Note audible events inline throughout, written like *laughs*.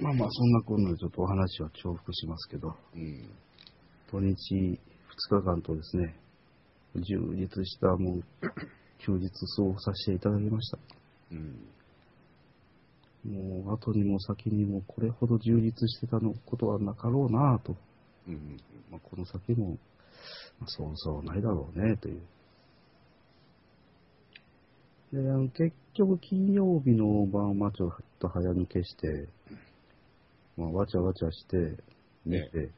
まあまあ、そんなこんなでちょっとお話は重複しますけど、うん。土日2日間とですね、充実したもう休日過ごさせていただきました。うん。もう後にも先にもこれほど充実してたのことはなかろうなぁと、うん。ま、この先も、まあ、そうそうないだろうねという。で、あの結局金曜日の晩はちょっと早抜けして、まあ、わちゃわちゃして寝て、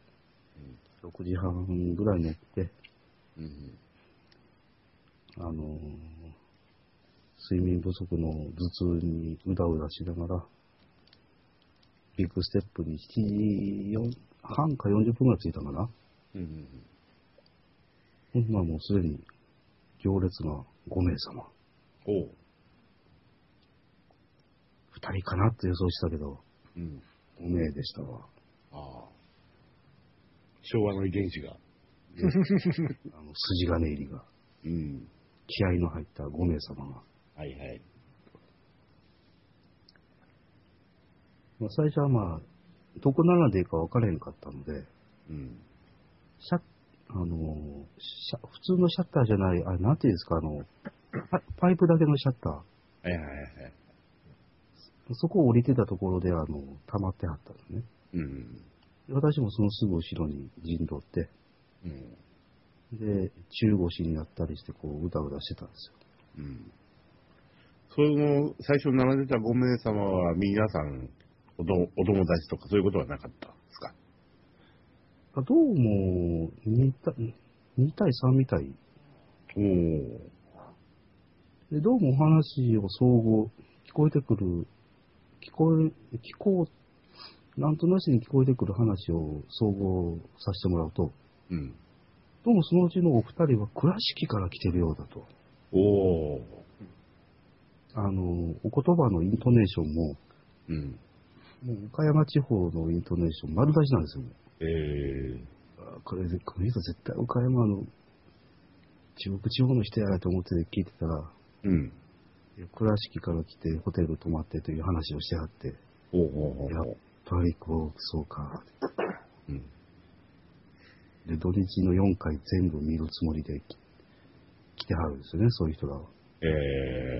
6時半ぐらいに起きて、うん。あのー睡眠不足の頭痛にうだうだしながら、ビッグステップに7時4半か40分ぐらい着いたかな。うん。ほんならもうすでに行列が5名様。おう。2人かなって予想したけど、うん。5名でしたわ。ああ。昭和の遺伝子が。であの筋金入りが、うん。気合の入った5名様が。はいはい。まあ、最初はまあ、どこ並んでいいか分からへんかったので、うん。シャッ、あのーシャ、普通のシャッターじゃない、あれ、なんていうんですか、あの、パパイプだけのシャッター。はいはいはい。そこを降りてたところで、あの、溜まってはったんですね。うん。で私もそのすぐ後ろに陣取って、うん。で、中腰になったりして、こう、うだうだしてたんですよ。うん。その、最初に並んでた5名様は皆さん、おどお友達とかそういうことはなかったんですか？あどうも2対、2対3みたい。おお。で、どうもお話を相互、聞こえてくる、聞こえ、聞こう、なんとなしに聞こえてくる話を総合させてもらうと、うん。どうもそのうちのお二人は倉敷から来てるようだと。おお。あの、お言葉のイントネーションも、うん。もう岡山地方のイントネーション丸出しなんですよ。ええあこれで、この人絶対岡山の中国地方の人やと思って聞いてたら、うん。倉敷から来てホテル泊まってという話をしてはって、やっおおおぱりこう、そうか。うん。で、土日の4回全部見るつもりでき来てはるんですよね、そういう人らは。え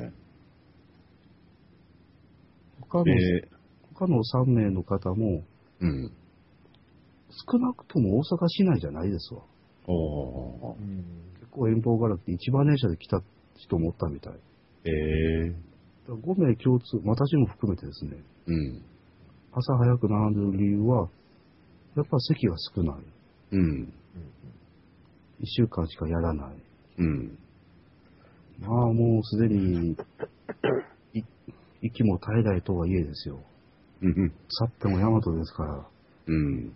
え他の、え他の3名の方も、うん。少なくとも大阪市内じゃないですわ。おお結構遠方から来て一番電車で来た人もおったみたい。ええ5名共通、私も含めてですね、うん。朝早く並んでる理由は、やっぱ席が少ない。うん。1週間しかやらない。うん。まあもうすでに、い息も絶えないとはいえですよ。うん。去っても大和ですから、うん。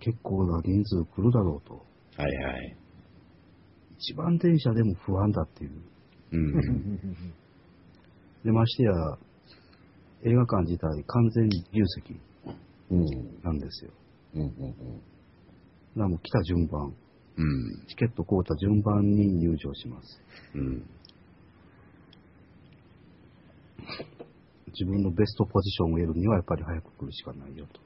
結構な人数来るだろうと。はいはい。一番電車でも不安だっていう。うん。で、ましてや、映画館自体完全に自由席うん。なんですよ。うん。だからもう来た順番、うん。チケット買うた順番に入場します。うん。自分のベストポジションを得るにはやっぱり早く来るしかないよと。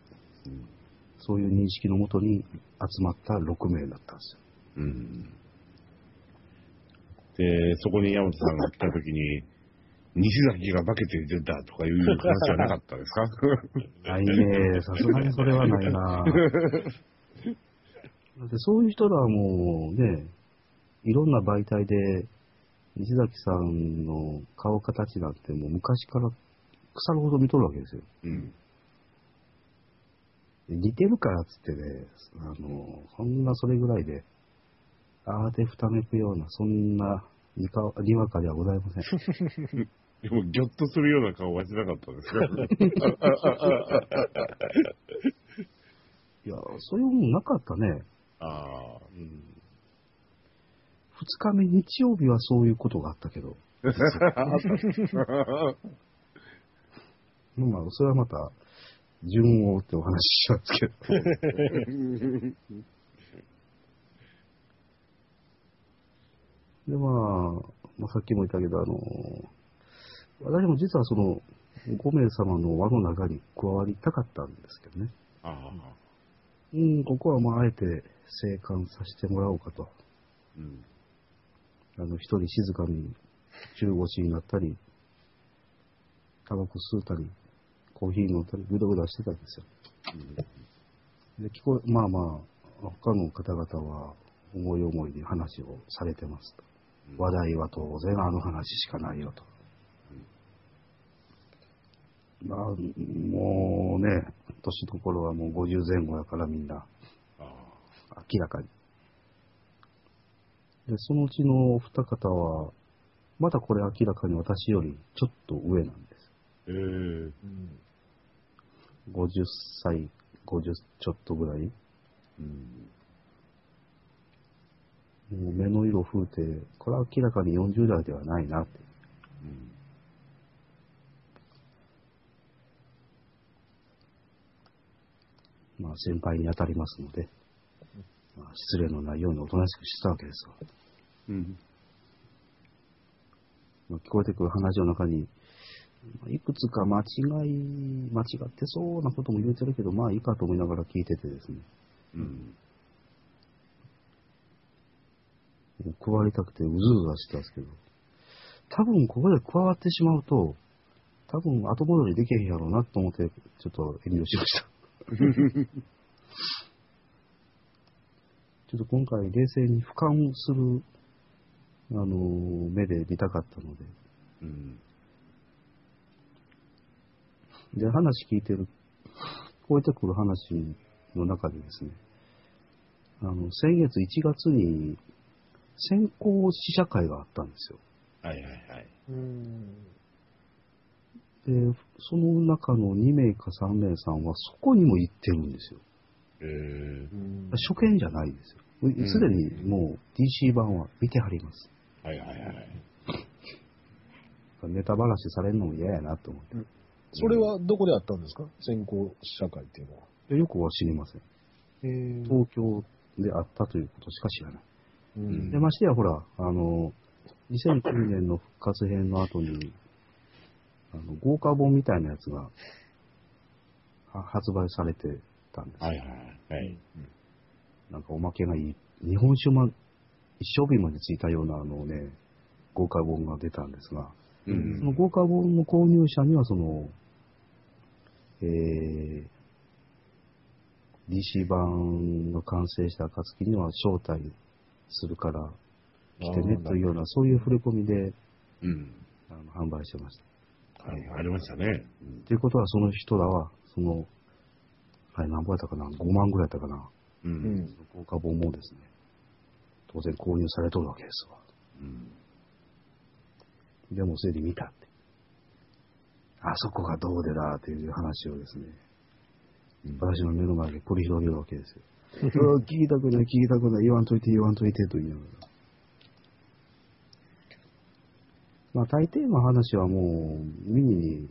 そういう認識のもとに集まった6名だったんですよ。うん。で、そこに山本さんが来た時に、西崎が化けて出たとかいう話はなかったですか？ないねさすがにそれはないなだってそういう人らはもうね、いろんな媒体で、西崎さんの顔形なんてもう昔から腐るほど見とるわけですよ。うん。似てるからっつってね、あの、そんなそれぐらいで、あーでふためくような、そんなにかにわかではございません。でも、ぎょっとするような顔はしなかったですかいや、そういうもんなかったね。ああ。うん。二日目日曜日はそういうことがあったけど、*laughs* まあ、それはまた、順を追ってお話ししますけど。*laughs* で、まあ、まあ、さっきも言ったけど、あの、私も実はその、5名様の輪の中に加わりたかったんですけどね。ああ。うん、ここはまあ、あえて生還させてもらおうかと。うん。あの、一人静かに中腰になったり、タバコ吸うたり、コーヒー飲んだり、ぐだぐだしてたんですよ。で、聞こえ、まあまあ、他の方々は思い思いに話をされてますと。話題は当然あの話しかないよと。まあ、もうね、年の頃はもう50前後やからみんな。明らかに。で、そのうちのお二方は、まだこれ明らかに私よりちょっと上なんです。ええうん。50歳、50ちょっとぐらい。うん。もう目の色風て、これは明らかに40代ではないなって。うん。まあ先輩に当たりますので、まあ、失礼のないようにおとなしくしてたわけですわ。うん。まあ、聞こえてくる話の中に、まあいくつか間違い、間違ってそうなことも言うてるけど、まあいいかと思いながら聞いててですね、うん。もう加わりたくてうずうずしてたんですけど、多分ここで加わってしまうと、多分後戻りできへんやろうなと思って、ちょっと遠慮しました。*laughs* ちょっと今回冷静に俯瞰する、あのー目で見たかったので、うん。で、話聞いてる、聞こえてくる話の中でですね、あの、先月1月に先行試写会があったんですよ。はいはいはい。うん。で、その中の2名か3名さんはそこにも行ってるんですよ。ええうん初見じゃないですよ。すでにもう DC 版は見てはります。はいはいはい。ネタ話されるのも嫌やなと思って。それはどこであったんですか？先行試写会っていうのは。でよくは知りません。へ東京であったということしか知らない。うんで、ましてやほら、あの、2009年の復活編の後に、あの、豪華本みたいなやつが、は発売されてたんですよ。はいはいはい。なんかおまけがいい。日本酒ま、一生瓶までついたようなあのね、豪華本が出たんですが、うそのん。豪華本の購入者にはその、えー、DC 版が完成した暁には招待するから来てねというような、そういう触れ込みでうん。あの販売してました。はい、ありましたね。ということは、その人らは、その、あれ何本やったかな ?5 万ぐらいやったかなう。うんん。豪華本もですね、当然購入されとるわけですわ。うん。でも、それで見たって。あそこがどうでだっていう話をですね、私の目の前で繰り広げるわけですよ。うん。聞きたくない、聞きたくない、言わん。といて、言わん。といてと言いながら。まあ、大抵の話はもう、ミニに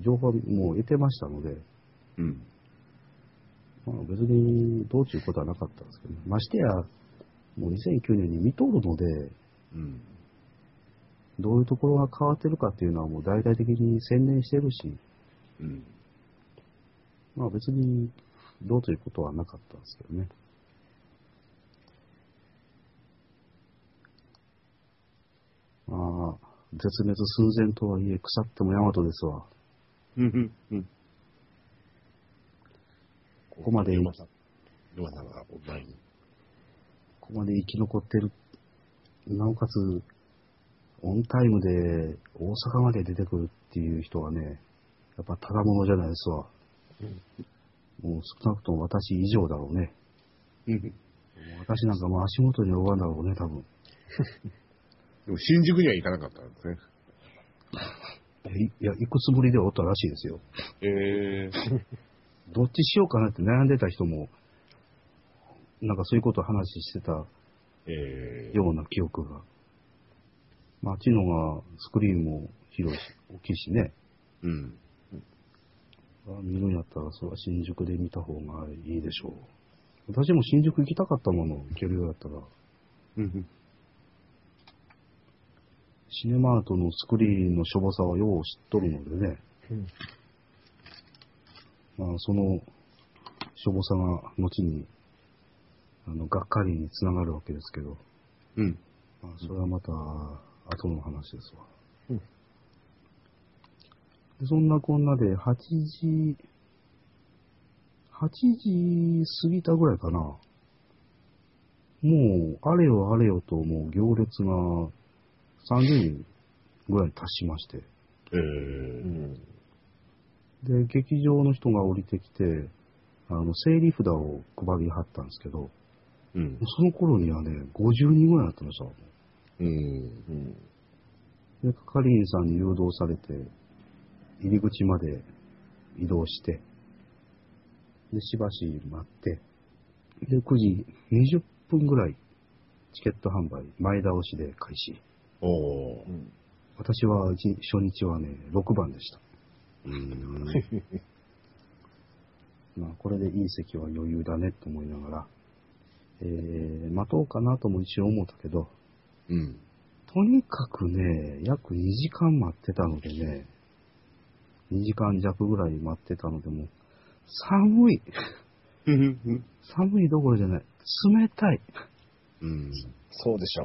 情報はもう得てましたので、うん。まあ、別にどうちゅうことはなかったん。ですけど、ましてや、もう2009年に見とるので、うん。どういうところが変わってるかっていうのはもう大々的に宣伝してるし、うん。まあ別にどうということはなかったんですけどね。まあ、絶滅寸前とはいえ腐っても大和ですわ。うん。うん。ここまで、こ。こまで生き残ってる。なおかつ、オンタイムで大阪まで出てくるっていう人はね、やっぱただものじゃないですわ。もう少なくとも私以上だろうね。うん。私なんかもう足元に及ばんだろうね、多分。*laughs* でも新宿には行かなかったんですね。いいや、行くつもりではおったらしいですよ。ええどっちしようかなって悩んでた人も、なんかそういうことを話してたええような記憶が。まあ、あっちのがスクリーンも広いし、大きいしね。うん。あ見るんやったら、それは新宿で見た方がいいでしょう。私も新宿行きたかったもの、行けるようだったら、うん。シネマートのスクリーンのしょぼさはよう知っとるのでね。うん。まあ、その、しょぼさが後に、あの、がっかりにつながるわけですけど、うん。まあ、それはまた、後の話ですわ。うんでそんなこんなで、8時、8時過ぎたぐらいかな。もう、あれよあれよと、もう行列が30人ぐらいに達しまして。えうー、ん。で、劇場の人が降りてきて、あの、整理札を配りはったんですけど、うん。その頃にはね、50人ぐらいになってました。うん。うん。で、係員さんに誘導されて、入り口まで移動して、で、しばし待って、で、9時20分ぐらい、チケット販売、前倒しで開始。おー。うん。私は一初日はね、6番でした。うん。まあ、これでいい席は余裕だねと思いながら、えー、待とうかなとも一応思ったけど、うん。とにかくね、約2時間待ってたのでね、2時間弱ぐらい待ってたので、もう、寒い。うん。寒いどころじゃない。冷たい。うん。そうでしょ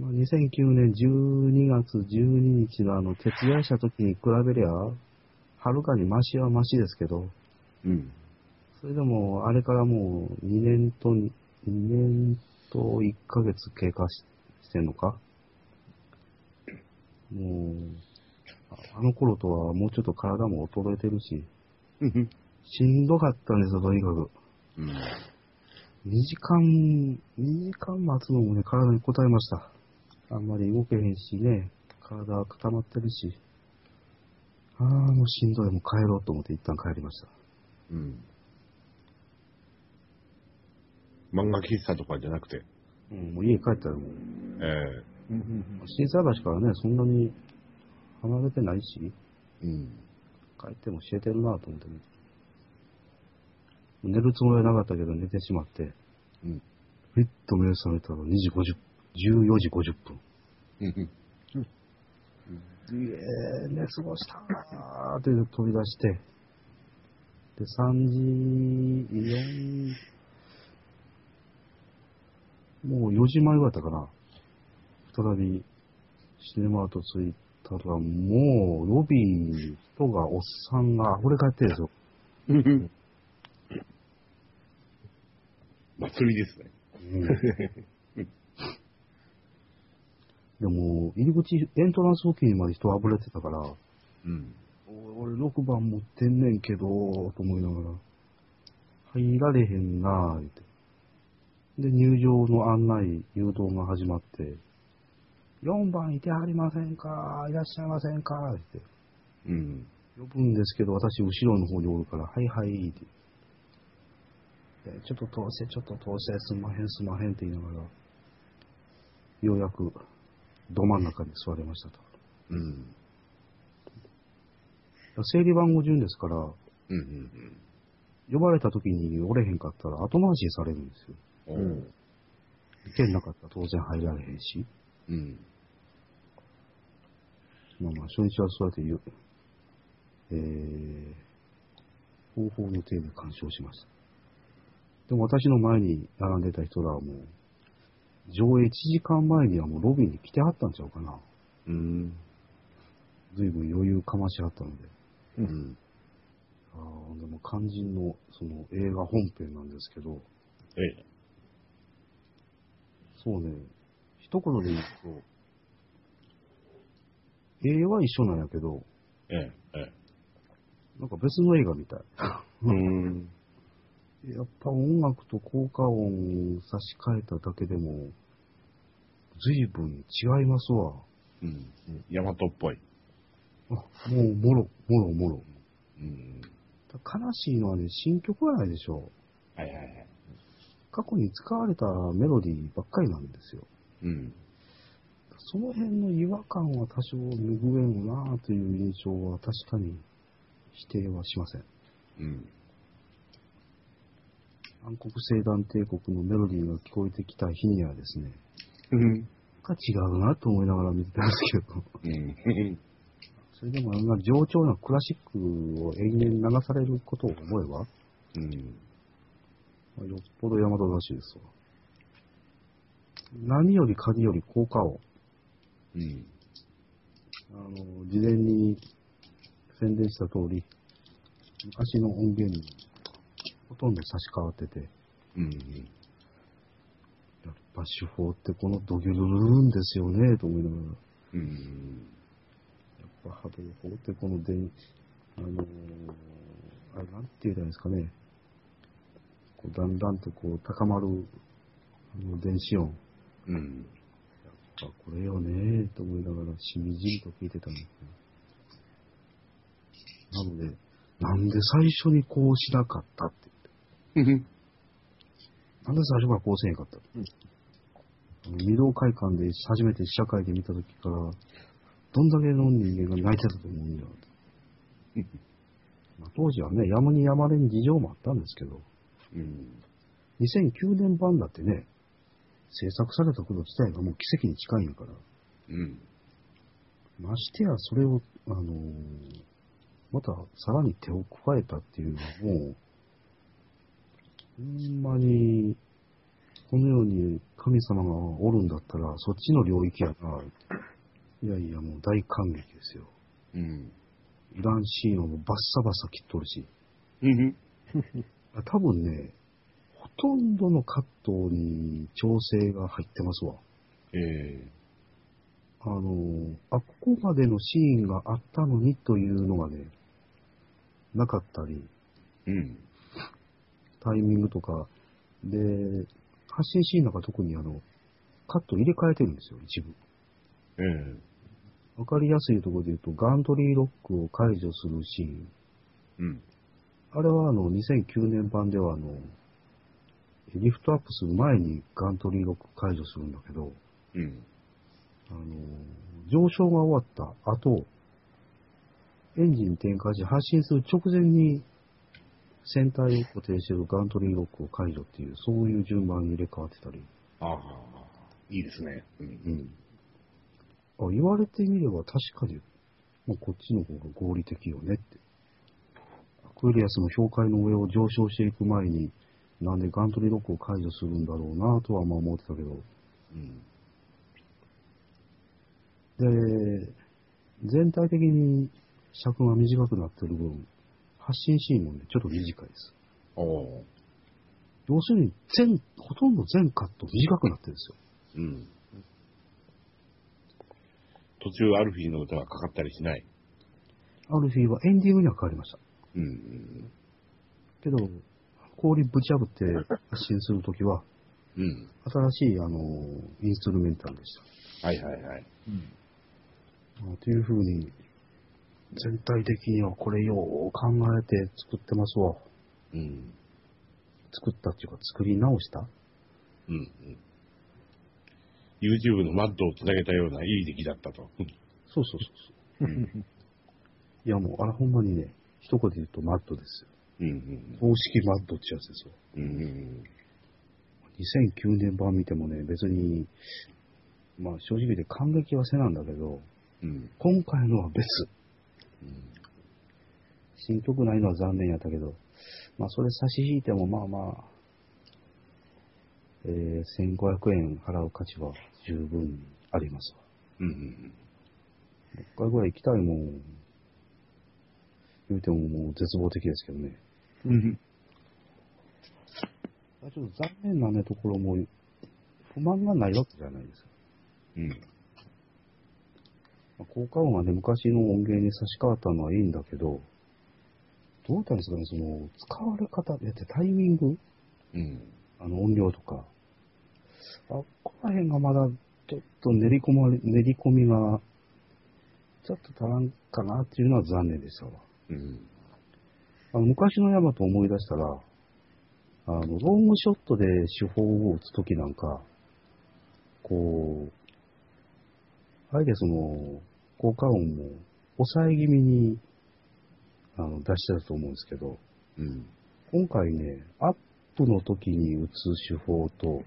まあ、2009年12月12日のあの、徹夜した時に比べりゃ、はるかにマシはマシですけど、うん。それでも、あれからもう2年と、2年と1ヶ月経過ししてんのか？もう、ああの頃とはもうちょっと体も衰えてるし、うん。しんどかったんですよ、とにかく。うん。2時間、2時間待つのもね、体に応えました。あんまり動けへんしね、体固まってるし。ああ、もうしんどい、もう帰ろうと思って一旦帰りました。うん。漫画喫茶とかじゃなくて、うん、もう家帰ったらもう、えう。うん。震災橋からね、そんなに離れてないし、えうん。帰っても教えてるなと思ってね。寝るつもりはなかったけど寝てしまって、うん。ふっと目が覚めたら2時50、14時50分。うん。いえ、寝過ごしたーって飛び出して、で、3時4、もう4時前ぐらいだったかな。再び、シネマート着いたら、もう、ロビーに人が、おっさんが溢れ返ってるんですよ。うん。祭りですね。でも、入り口、エントランス付近にまで人溢れてたから、うん。お俺6番持ってんねんけど、と思いながら、入られへんなぁ、言って。で、入場の案内、誘導が始まって、4番いてはりませんかいらっしゃいませんかって。うん。呼ぶんですけど、私後ろの方におるから、はいはいって。でちょっと通せ、ちょっと通せ、すんまへんすんまへんって言いながら、ようやく、ど真ん中に座れましたと。うん。整理番号順ですから、うん。うん。呼ばれた時におれへんかったら後回しにされるんですよ。うん。うん。意見なかったら当然入られへんし。うん。まあまあ、初日はそうやって言う、えー、方法の手で鑑賞しました。でも私の前に並んでた人らはもう、上映1時間前にはもうロビーに来てはったんちゃうかな。うん。随分余裕かましはったので。うん。ああ、でも肝心のその映画本編なんですけど、ええ。そうね、一言で言うと、絵は一緒なんやけど、ええ。ええ。なんか別の映画みたい。うん。やっぱ音楽と効果音差し替えただけでも、随分違いますわ。うん。ヤマトっぽい。あ、もう、もろ、もろ、もろ。うん。悲しいのはね、新曲はないでしょう。はいはいはい。過去に使われたメロディーばっかりなんですよ。うん。その辺の違和感は多少拭えんなという印象は確かに否定はしません。うん。暗黒星団帝国のメロディーが聞こえてきた日にはですね、うん。なんか違うなと思いながら見てたんですけど、うん。それでもあんな上調なクラシックを延々流されることを思えば、うん。まあよっぽど大和らしいですわ。何より鍵より効果音。うん。あの、事前に宣伝した通り、昔の音源にほとんど差し替わってて、うん。やっぱ手法ってこのドギュルルルンですよね、と思いながら。うん。やっぱ波動砲ってこの電、あのーあれなんて言うたらいいんですかね。こうだんだんとこう高まるあの電子音。うん。やっぱこれよねと思いながらしみじみと聞いてたんですね。なので、なんで最初にこうしなかったって言って。うん。なんで最初からこうせんかった、二道会館で初めて試写会で見た時から、どんだけの人間が泣いてたと思うんだよ。まあ、当時はね、やむにやまれに事情もあったんですけど、うん。2009年版だってね、制作されたこと自体がもう奇跡に近いんやから、うん。ましてやそれを、あのーまたさらに手を加えたっていうのはもう、ほんまに、このように神様がおるんだったら、そっちの領域やな。いやいや、もう大感激ですよ。うん。いらんシーンをもうバッサバサ切っとるし。うん。*laughs* 多分ね、ほとんどのカットに調整が入ってますわ。ええあのーあ、ここまでのシーンがあったのにというのがね、なかったり、うん。タイミングとか、で、発信シーンなんか特にあの、カット入れ替えてるんですよ、一部。ええわかりやすいところで言うと、ガントリーロックを解除するシーン。うん。あれはあの、2009年版ではあの、リフトアップする前にガントリーロック解除するんだけど、うん。あの、上昇が終わった後、エンジン点火し発進する直前に船体を固定しているガントリーロックを解除っていう、そういう順番に入れ替わってたり。ああ、いいですね。うん。うん。あ、言われてみれば確かに、もうこっちの方が合理的よねって。アクエリアスの氷海の上を上昇していく前に、なんでガントリーロックを解除するんだろうなとはまあ思ってたけど、うん。で、全体的に尺が短くなってる分、発信シーンもね、ちょっと短いです。おお。要するに全、ほとんど全カット短くなってるんですよ。うん。途中アルフィーの歌がかかったりしない？アルフィーはエンディングには変わりました。うん。けど、氷ぶち破って発信するときは、うん。新しい、あの、インストゥルメンタルでした。はいはいはい。まあというふうに、全体的にはこれよう考えて作ってますわ。うん。作ったっていうか、作り直した？うん。うん。YouTube のマッドをつなげたようないい出来だったと。そうそうそうそう。うん。いやもう、あれほんまにね、一言で言うとマッドですよ。うん。公式マッドってやつですよ。うん。2009年版見てもね、別に、まあ正直言って感激はせなんだけど、うん。今回のは別。うん。新曲ないのは残念やったけど、まあそれ差し引いてもまあまあ、えー、1500円払う価値は十分にありますわ。うん。もう一回ぐらい行きたいもん。言うてももう絶望的ですけどね。うん。あちょっと残念なねところも、不満がないわけじゃないです。うん。まあ効果音がね、昔の音源に差し替わったのはいいんだけど、どうやったんですかね、その、使われ方でってタイミング？うん。あの音量とか。あ、ここら辺がまだちょっと練り込まれ、練り込みが、ちょっと足らんかなっていうのは残念でしたわ。うん。あの昔のヤマト思い出したら、あの、ロングショットで手法を打つときなんか、こう、あえてその、効果音も抑え気味にあの出してたと思うんですけど、うん。今回ね、アップの時に打つ手法と、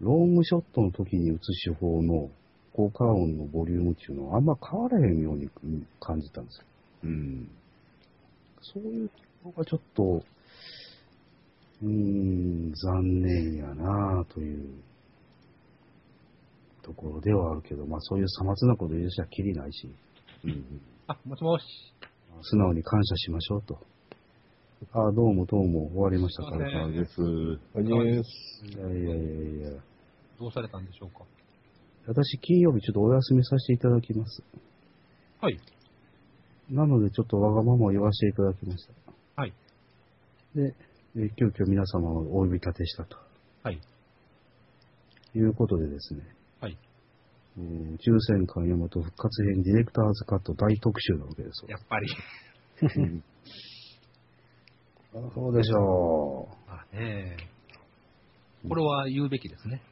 ロングショットの時に打つ手法の効果音のボリュームっていうのはあんま変わらへんように感じたんですよ。うん。そういうところがちょっと、うーん、残念やなというところではあるけど、まあそういうさまつなこと言うしゃきりないし、うん。あ、もしもし。素直に感謝しましょうと。ああ、どうもどうも終わりましたから。あれです。はいです。いやいやいやいや。どうされたんでしょうか？私、金曜日ちょっとお休みさせていただきます。はい。なので、ちょっとわがままを言わせていただきました。はい。で、えー急遽皆様をお呼び立てしたとはい。いうことでですね、はい。えー宇宙戦艦ヤマト復活編ディレクターズカット大特集なわけですよ。やっぱり。*laughs* そうでしょあねえこれは言うべきですね。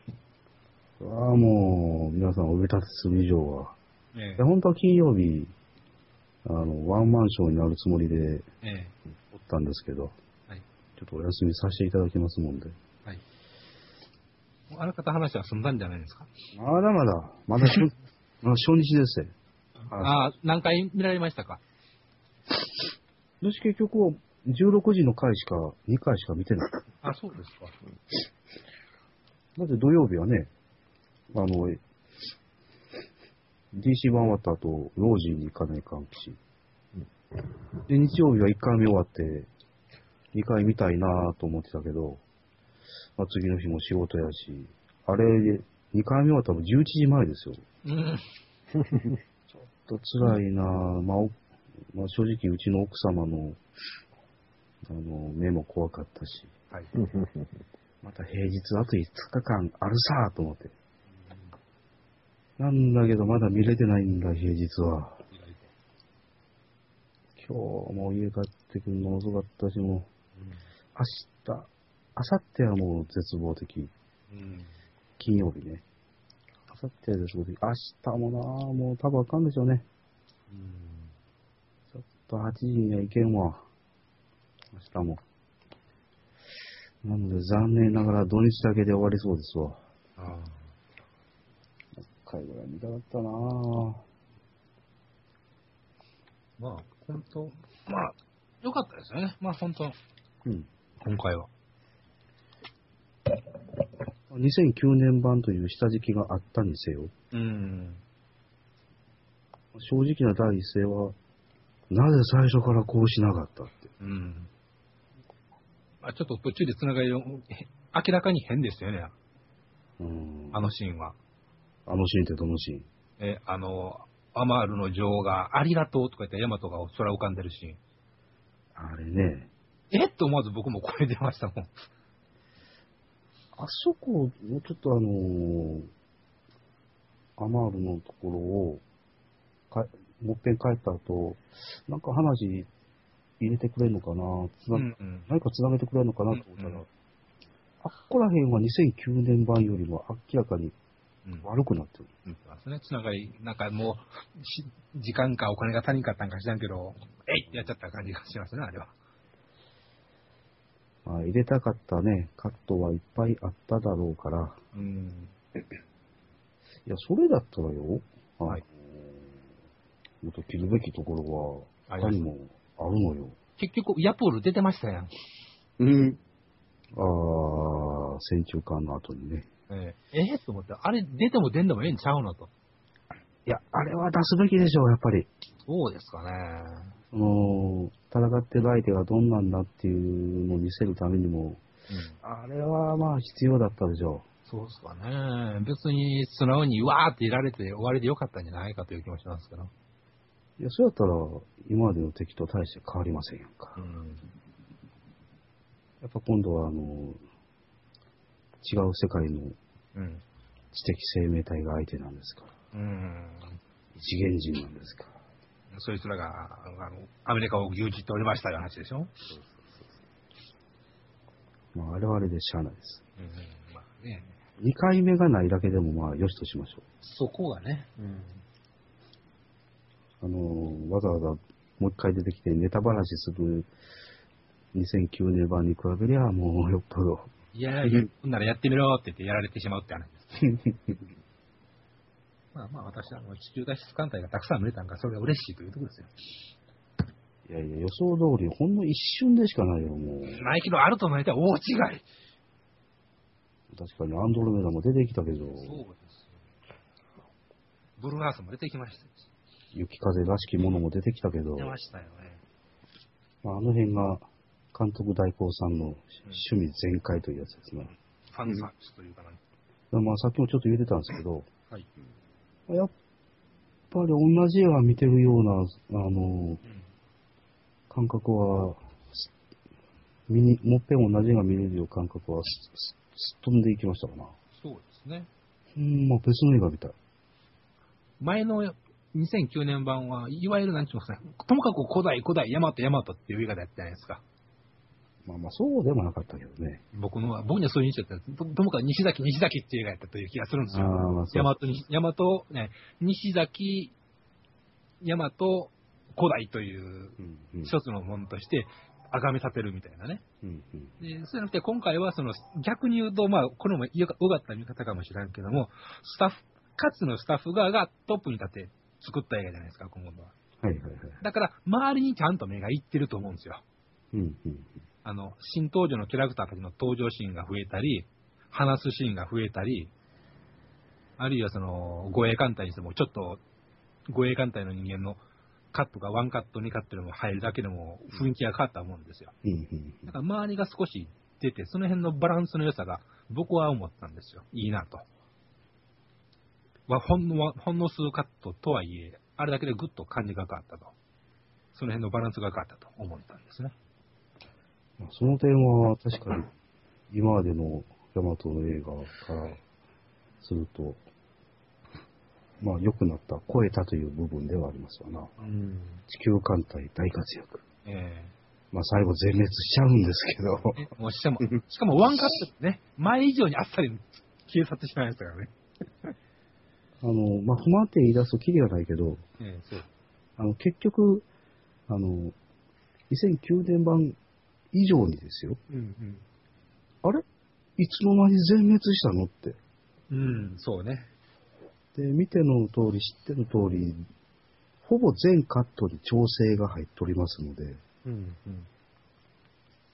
う。ああ、もう、皆さんお呼び立てする以上は。えで本当は金曜日、あの、ワンマンショーになるつもりでええおったんですけど、はい。ちょっとお休みさせていただきますもんで。はい。あらかた話は済んだんじゃないですか？まだまだ、まだ初まだ初日ですよ。ああ、何回見られましたか？私結局は16時の回しか、2回しか見てない。あ、そうですか。だって土曜日はね、あの、え DC 版終わった後、老人に行かないかんし。で、日曜日は1回目終わって、2回見たいなぁと思ってたけど、まあ、次の日も仕事やし、あれ、2回目は多分11時前ですよ。うん。ちょっと辛いなぁ。まあ、おまあ、正直うちの奥様の、あの、目も怖かったし、はい。また平日あと5日間あるさと思って。なんだけどまだ見れてないんだ、平日は。今日も家帰ってくるの遅かったし、もう、明日、明後日はもう絶望的。うん。金曜日ね。明後日は絶望的。明日もなぁ、もう多分あかんでしょうね。うんちょっと8時には行けんわ。明日も。なので残念ながら土日だけで終わりそうですわ。あ。1回ぐらい見たかったなぁ。まあ、本当まあ、よかったですよね。まあ、本当うん。今回は。2009年版という下敷きがあったにせよ、うん。正直な第一声は、なぜ最初からこうしなかったって。うん。まあ、ちょっと途中で繋がりを、へ明らかに変ですよね。うん。あのシーンは。あのシーンってどのシーンえ、あの、アマールの女王がありがとうとか言ってヤマトが空浮かんでるシーン。あれね、え？って思わず僕も声出ましたもん。あそこ、もうちょっとあのーアマールのところを、かもっぺん帰った後、なんか話入れてくれるのかな、つなうんうん。何か繋げてくれるのかなと思ったら、うんうんあっこら辺は2009年版よりも明らかにうん。悪くなってる。うんですね。つながり、なんかもう、し時間かお金が足りんかったんか知らんけど、えいってやっちゃった感じがしますね、あれは。まあ、入れたかったね、カットはいっぱいあっただろうから、うん。いや、それだったらよ、はいもっと切るべきところは、他にもあるのよ。結局、ヤポール出てましたやん。うん。ああ、戦中間の後にね。えええと思って、あれ出ても出んでもええんちゃうのと。いや、あれは出すべきでしょう、やっぱり。そうですかね。その、戦ってる相手がどんなんだっていうのを見せるためにも、うん。あれはまあ必要だったでしょそうですかね。別に素直にわーっていられて終わりでよかったんじゃないかという気もしますけど。う。いや、そうやったら、今までの敵と大して変わりませんやんか。うん。やっぱ今度は、あの、違う世界のうん。知的生命体が相手なんですか？ら。うん。一元人なんですか？ら。そいつらが、あの、アメリカを牛耳っておりましたよ話でしょ？まあ、あれはあれでしゃあないです。うん。まあね。2回目がないだけでもまあ、よしとしましょそこがね。うん。う。あの、わざわざもう一回出てきてネタ話する2009年版に比べりゃ、もうよっぽど。いやいや、ほんならやってみろって言ってやられてしまうって話です。まあまあ私はあの地球脱出艦隊がたくさん見れたんから、それが嬉しいというところですよ。いやいや、予想通り、ほんの一瞬でしかないよ、もう。ないけど、あるとないとは大違い。確かにアンドロメダも出てきたけど、そうですよ。ブルーアースも出てきましたよ。雪風らしきものも出てきたけど、出ましたよね。まあ、あの辺が監督代行さんの趣味全開というやつですね。ファンサービスというかな。まあ、さっきもちょっと言ってたんですけど、はい。やっぱり同じ映画見てるような、あの、うん。感覚は、す見に、もっぺん同じ映画見れるような感覚はす、すすっ飛んでいきましたかな。そうですね。うん、まあ別の映画みたい。前の2009年版は、いわゆるなんて言いますかね、ともかく古代、古代、ヤマト、ヤマトっていう映画だったじゃないですか。まあまあそうでもなかったけどね。僕のは、僕にはそういう印象だった。とともかく西崎、西崎っていう映画やったという気がするんですよ。まあそうヤマトに、ヤマト、ね、西崎、ヤマト、古代という一つのものとして、崇め立てるみたいなね。うんうんでそうじゃなくて、今回はその逆に言うと、まあ、これもよかった見方かもしれんけども、スタッフ、かつのスタッフ側がトップに立って作った映画じゃないですか、今後は。はいはいはい。だから、周りにちゃんと目がいってると思うんですよ。うんうんあの、新登場のキャラクターたちの登場シーンが増えたり、話すシーンが増えたり、あるいはその、護衛艦隊にしても、ちょっと、護衛艦隊の人間のカットがワンカット、2カットでも入るだけでも雰囲気が変わったと思うんですよ。だから周りが少し出て、その辺のバランスの良さが僕は思ったんですよ。いいなと。はほんのほんの数カットとはいえ、あれだけでぐっと感じが変わったと。その辺のバランスが変わったと思ったんですね。まあその点は確かに今までのヤマトの映画からすると、まあ良くなった、超えたという部分ではありますわな。うん。地球艦隊大活躍。えまあ最後全滅しちゃうんですけど、えもうしかも、しかもワンカットね、前以上にあっさり消え去ってしまいましたからね。あの、まあ不満点言い出すとキリがないけど、ええそう。あの結局、あの、2009年版以上にですよ、うんうん。あれ？いつの間に全滅したのって。うん、そうね。で、見ての通り、知ってる通り、ほぼ全カットに調整が入っておりますので、うんうん。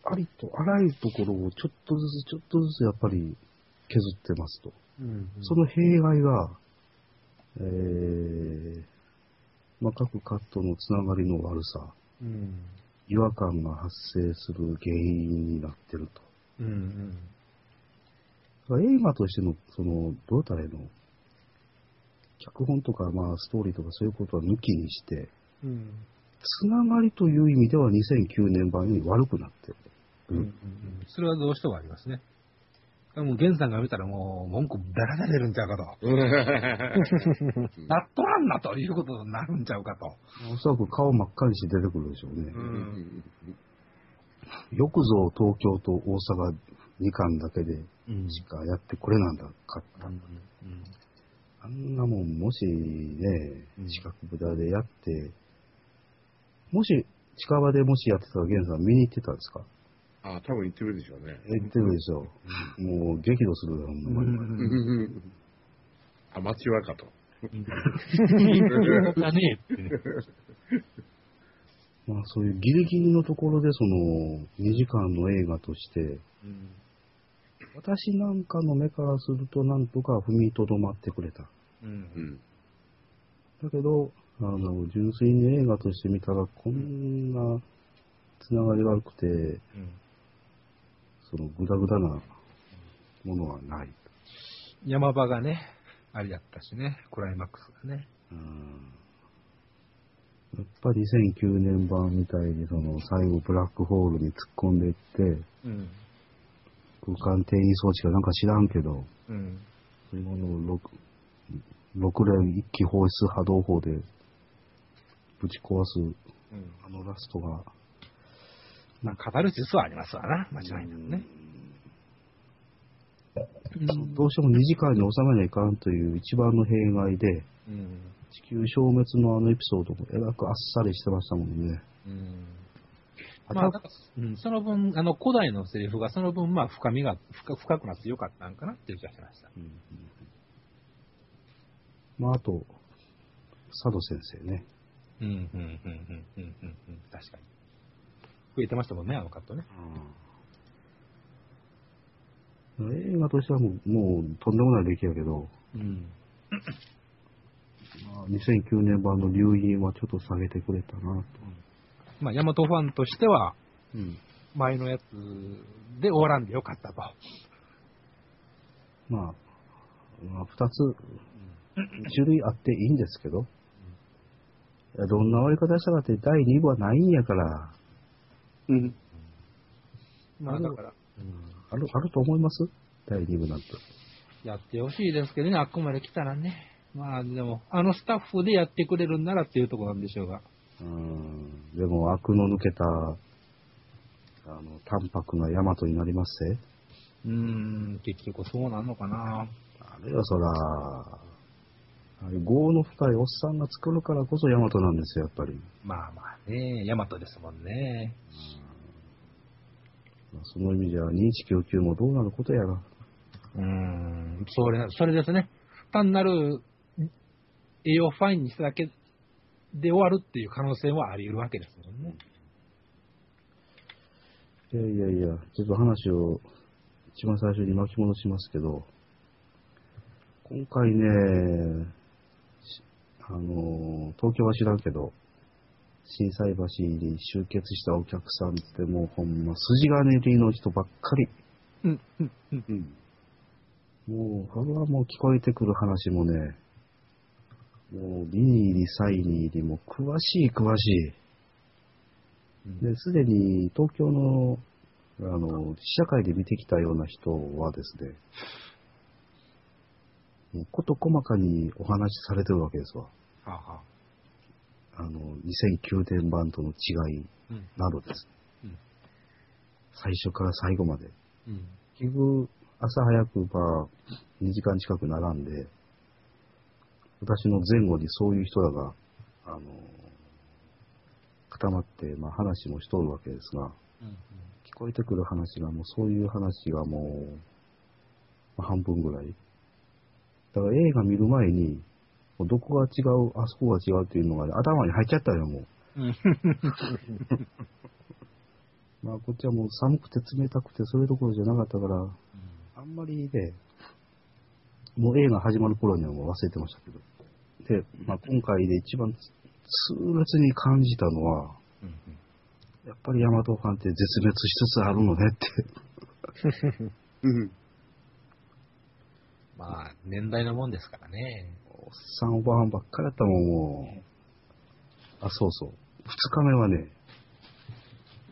ありとあらゆるところをちょっとずつちょっとずつやっぱり削ってますと。うんその弊害が、えー、まあ、各カットのつながりの悪さ、うん。違和感が発生する原因になってると。うんうん。映画としての、その、どうたらいいの？脚本とか、まあ、ストーリーとかそういうことは抜きにして、うん。つながりという意味では2009年版より悪くなってる。うんうんうん。それはどうしてもありますね。もう、ゲンさんが見たらもう、文句だらだれるんちゃうかと。なっとらんなということになるんちゃうかと。おそらく顔真っ赤にして出てくるでしょうね。ん。よくぞ東京と大阪2巻だけでうんしかやってくれなんだかった。あんなもん、もしねう、ん近くぶだでやって、もし、近場でもしやってたら、ゲンさん見に行ってたんですか？あ、多分言ってるでしょうね。え言ってるでしょ。もう、激怒するよ、ほんまに。うん。アマチュアかと。だねってね。まあ、そういうギリギリのところで、その、2時間の映画として、私なんかの目からすると、なんとか踏みとどまってくれた。うんうん。だけど、あの、純粋に映画として見たら、こんな、つながり悪くて、うんその、ぐだぐだなものはない。山場がね、あれやったしね、クライマックスがね。うんやっぱり2009年版みたいに、その、最後ブラックホールに突っ込んでいって、うん。空間転移装置かなんか知らんけど、うん。そういうものを 6, 6連一気放出波動砲でぶち壊すうん。あのラストが、まあ、語る実はありますわな、間違いなくね。うんどうしても2時間に収めないかんという一番の弊害で、うん。地球消滅のあのエピソードもえらくあっさりしてましたもんね。うん。あまあ、その分、あの、古代のセリフがその分、まあ、深みが深深くなってよかったんかなっていう気がしました。うんまあ、あと、佐渡先生ね。うん、うん、うん、うん、うん、うん、うん。確かに。増えてましたもんね、あのカットね。映画としてはもう、もうとんでもない出来やけど、うん。まあ、2009年版の流銀はちょっと下げてくれたなと。まあ、ヤマトファンとしては、うん。前のやつで終わらんでよかったと。まあ、まあ、二つ、種類あっていいんですけど、どんな終わり方したかって第2部はないんやから、うん。まあ、だから、ある、あると思います？第2部なんて。やってほしいですけどね、あっこまで来たらね。まあ、でも、あのスタッフでやってくれるんならっていうところなんでしょうが。うん。でも、悪の抜けた、あの、淡白な大和になりますぜ。うーん、結局そうなんのかな。あれよ、そら、あれ、業の深いおっさんが作るからこそ大和なんですよ、やっぱり。まあまあね、ヤマトですもんね。まあその意味じゃ、2199もどうなることやら。うーん、それ、それですね。単なる栄養ファインにしただけで終わるっていう可能性はあり得るわけですもんね。いやいやいや、ちょっと話を一番最初に巻き戻しますけど、今回ね、しあの、東京は知らんけど、震災橋に集結したお客さんってもうほんま筋金入りの人ばっかり。うん、うん、うん。うん。もう、これはもう聞こえてくる話もね、もう、ビニーリ、サイニーリも詳しい詳しい。で、すでに東京の、あの、試写会で見てきたような人はですね、こと細かにお話しされてるわけですわ。はあ、はあ、あの、2009年版との違いうん、などです。うん最初から最後まで。うん。結局、朝早く、まあ、2時間近く並んで、私の前後にそういう人らが、あの、固まって、まあ話もしとるわけですが、うん、聞こえてくる話がもうそういう話がもう、まあ半分ぐらい。だから映画見る前に、どこが違う、あそこが違うっていうのが、頭に入っちゃったよ、もう。うん。*laughs* まあこっちはもう寒くて冷たくてそれどころじゃなかったから、あんまりね、もう映画始まる頃にはもう忘れてましたけど。で、まあ今回で一番痛烈に感じたのは、うんやっぱりヤマトファンって絶滅しつつあるのねって。*laughs* うん。まあ、年代のもんですからね。おっさんおばはんばっかりだったもん、もう。あ、そうそう。二日目はね、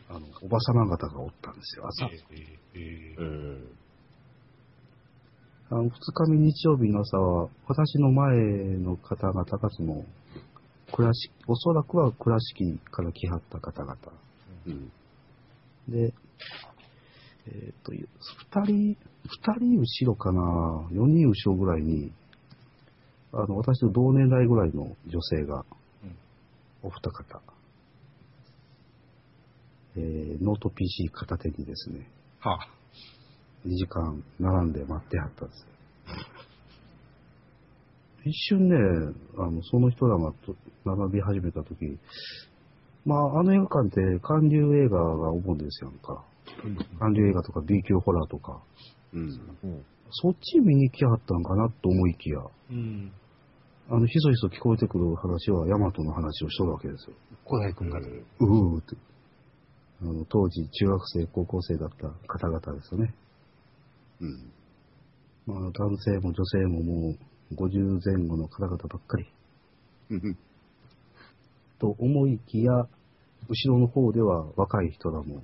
あの、おばさま方がおったんですよ、朝。うん。あの、二日目日曜日の朝は、私の前の方々がその、倉敷、おそらくは倉敷から来はった方々。うん。で、えっ、と、二人、二人後ろかな、四人後ろぐらいに、あの、私と同年代ぐらいの女性が、うんお二方、えーノート PC 片手にですね、はあ。2時間並んで待ってはったんですよ。一瞬ね、あの、その人らがと並び始めたとき、まあ、あの映画館って韓流映画が思うんですよ、なんか。韓流映画とか B 級ホラーとか。うん。うん。そっち見に来はったんかなと思いきや、うん。あの、ひそひそ聞こえてくる話はヤマトの話をしとるわけですよ。小平君が。うーって。あの、当時中学生、高校生だった方々ですよね。うん。まあ、男性も女性ももう50前後の方々ばっかり。うん。と思いきや、後ろの方では若い人らも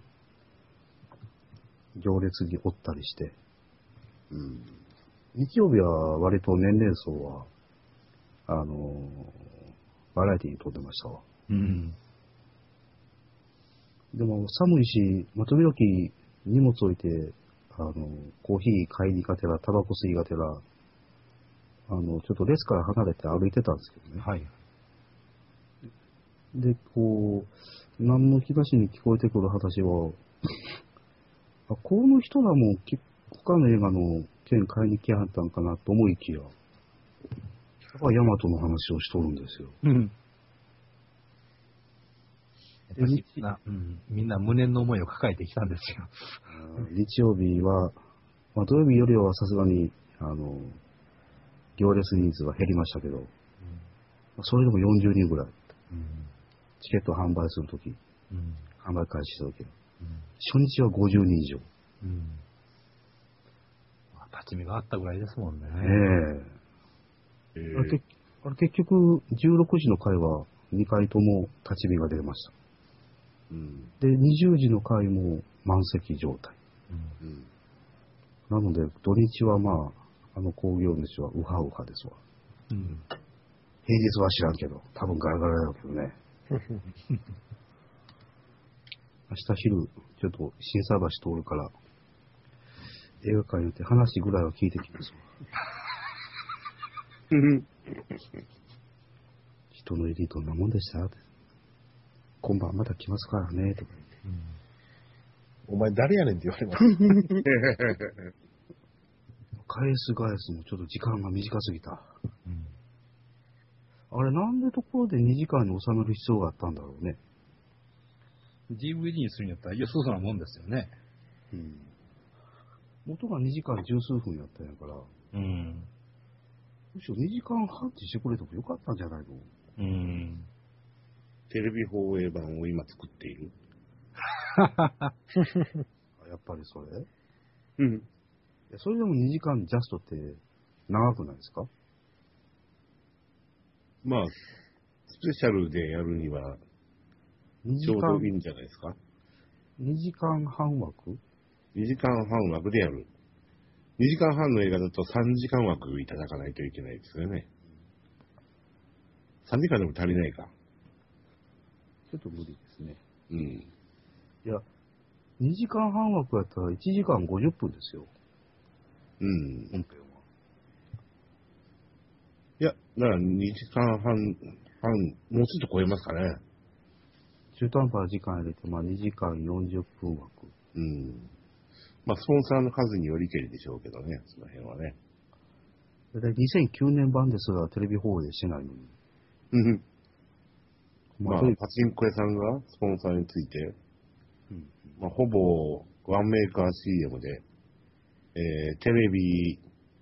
行列におったりして、うん。日曜日は割と年齢層は、あのバラエティに飛んでましたわ。うん。でも寒いし、まあ、時々荷物置いて、あの、コーヒー買いに行かてら、タバコ吸いがてら、あの、ちょっと列から離れて歩いてたんですけどね。はい。で、こう、何の気なしに聞こえてくる話は、あ、この人らもき他の映画の券買いに来はったんかなと思いきや、だからヤマトの話をしとるんですよ。うん。みんな、うん、みんな無念の思いを抱えてきたんですよ。日曜日は、まあ、土曜日よりはさすがに、あの、行列人数は減りましたけど、それでも40人ぐらい。うん。チケット販売するとき、うん。販売開始したとき、初日は50人以上。立ち見があったぐらいですもんね。えええあれ結あれ結局、16時の回は2回とも立ち見が出ました。うん。で、20時の回も満席状態。うんうん。なので、土日はまあ、あの工業主はウハウハですわ。うん。平日は知らんけど、多分ガラガラだろうけどね。*laughs* 明日昼、ちょっと心斎橋通るから、映画館に行って話ぐらいは聞いてきますわ。*laughs* 人の入りどんなもんでした？って今晩また来ますからね、とか言って。お前誰やねんって言われます。*laughs* 返す返すもちょっと時間が短すぎた。うん。あれなんでところで2時間に収める必要があったんだろうね。DVD にするんやったら、よそそなもんですよね。うん。元が2時間十数分やったんやから、うん。むしろ2時間半ってしてくれてもよかったんじゃないの？うん。テレビ放映版を今作っている。あ *laughs* やっぱりそれ？いうん。やそれでも2時間ジャストって長くないですか？まあ、スペシャルでやるには ?2 時ちょう間どいいんじゃないですか？2時間半枠？2時間半枠でやる。2時間半の映画だと3時間枠いただかないといけないですよね。3時間でも足りないか。ちょっと無理ですね。うん。いや、2時間半枠やったら1時間50分ですよ、うん。本編は。いや、だから2時間半、半、もうちょっと超えますかね。中途半端な時間入れて、まあ2時間40分枠。うん。まあ、スポンサーの数によりけりでしょうけどね、その辺はね。だいたい2009年版ですらテレビ放映してないのに。うん。まあ、パチンコ屋さんがスポンサーについて、うんまあ、ほぼワンメーカー CM で、えー、テレビ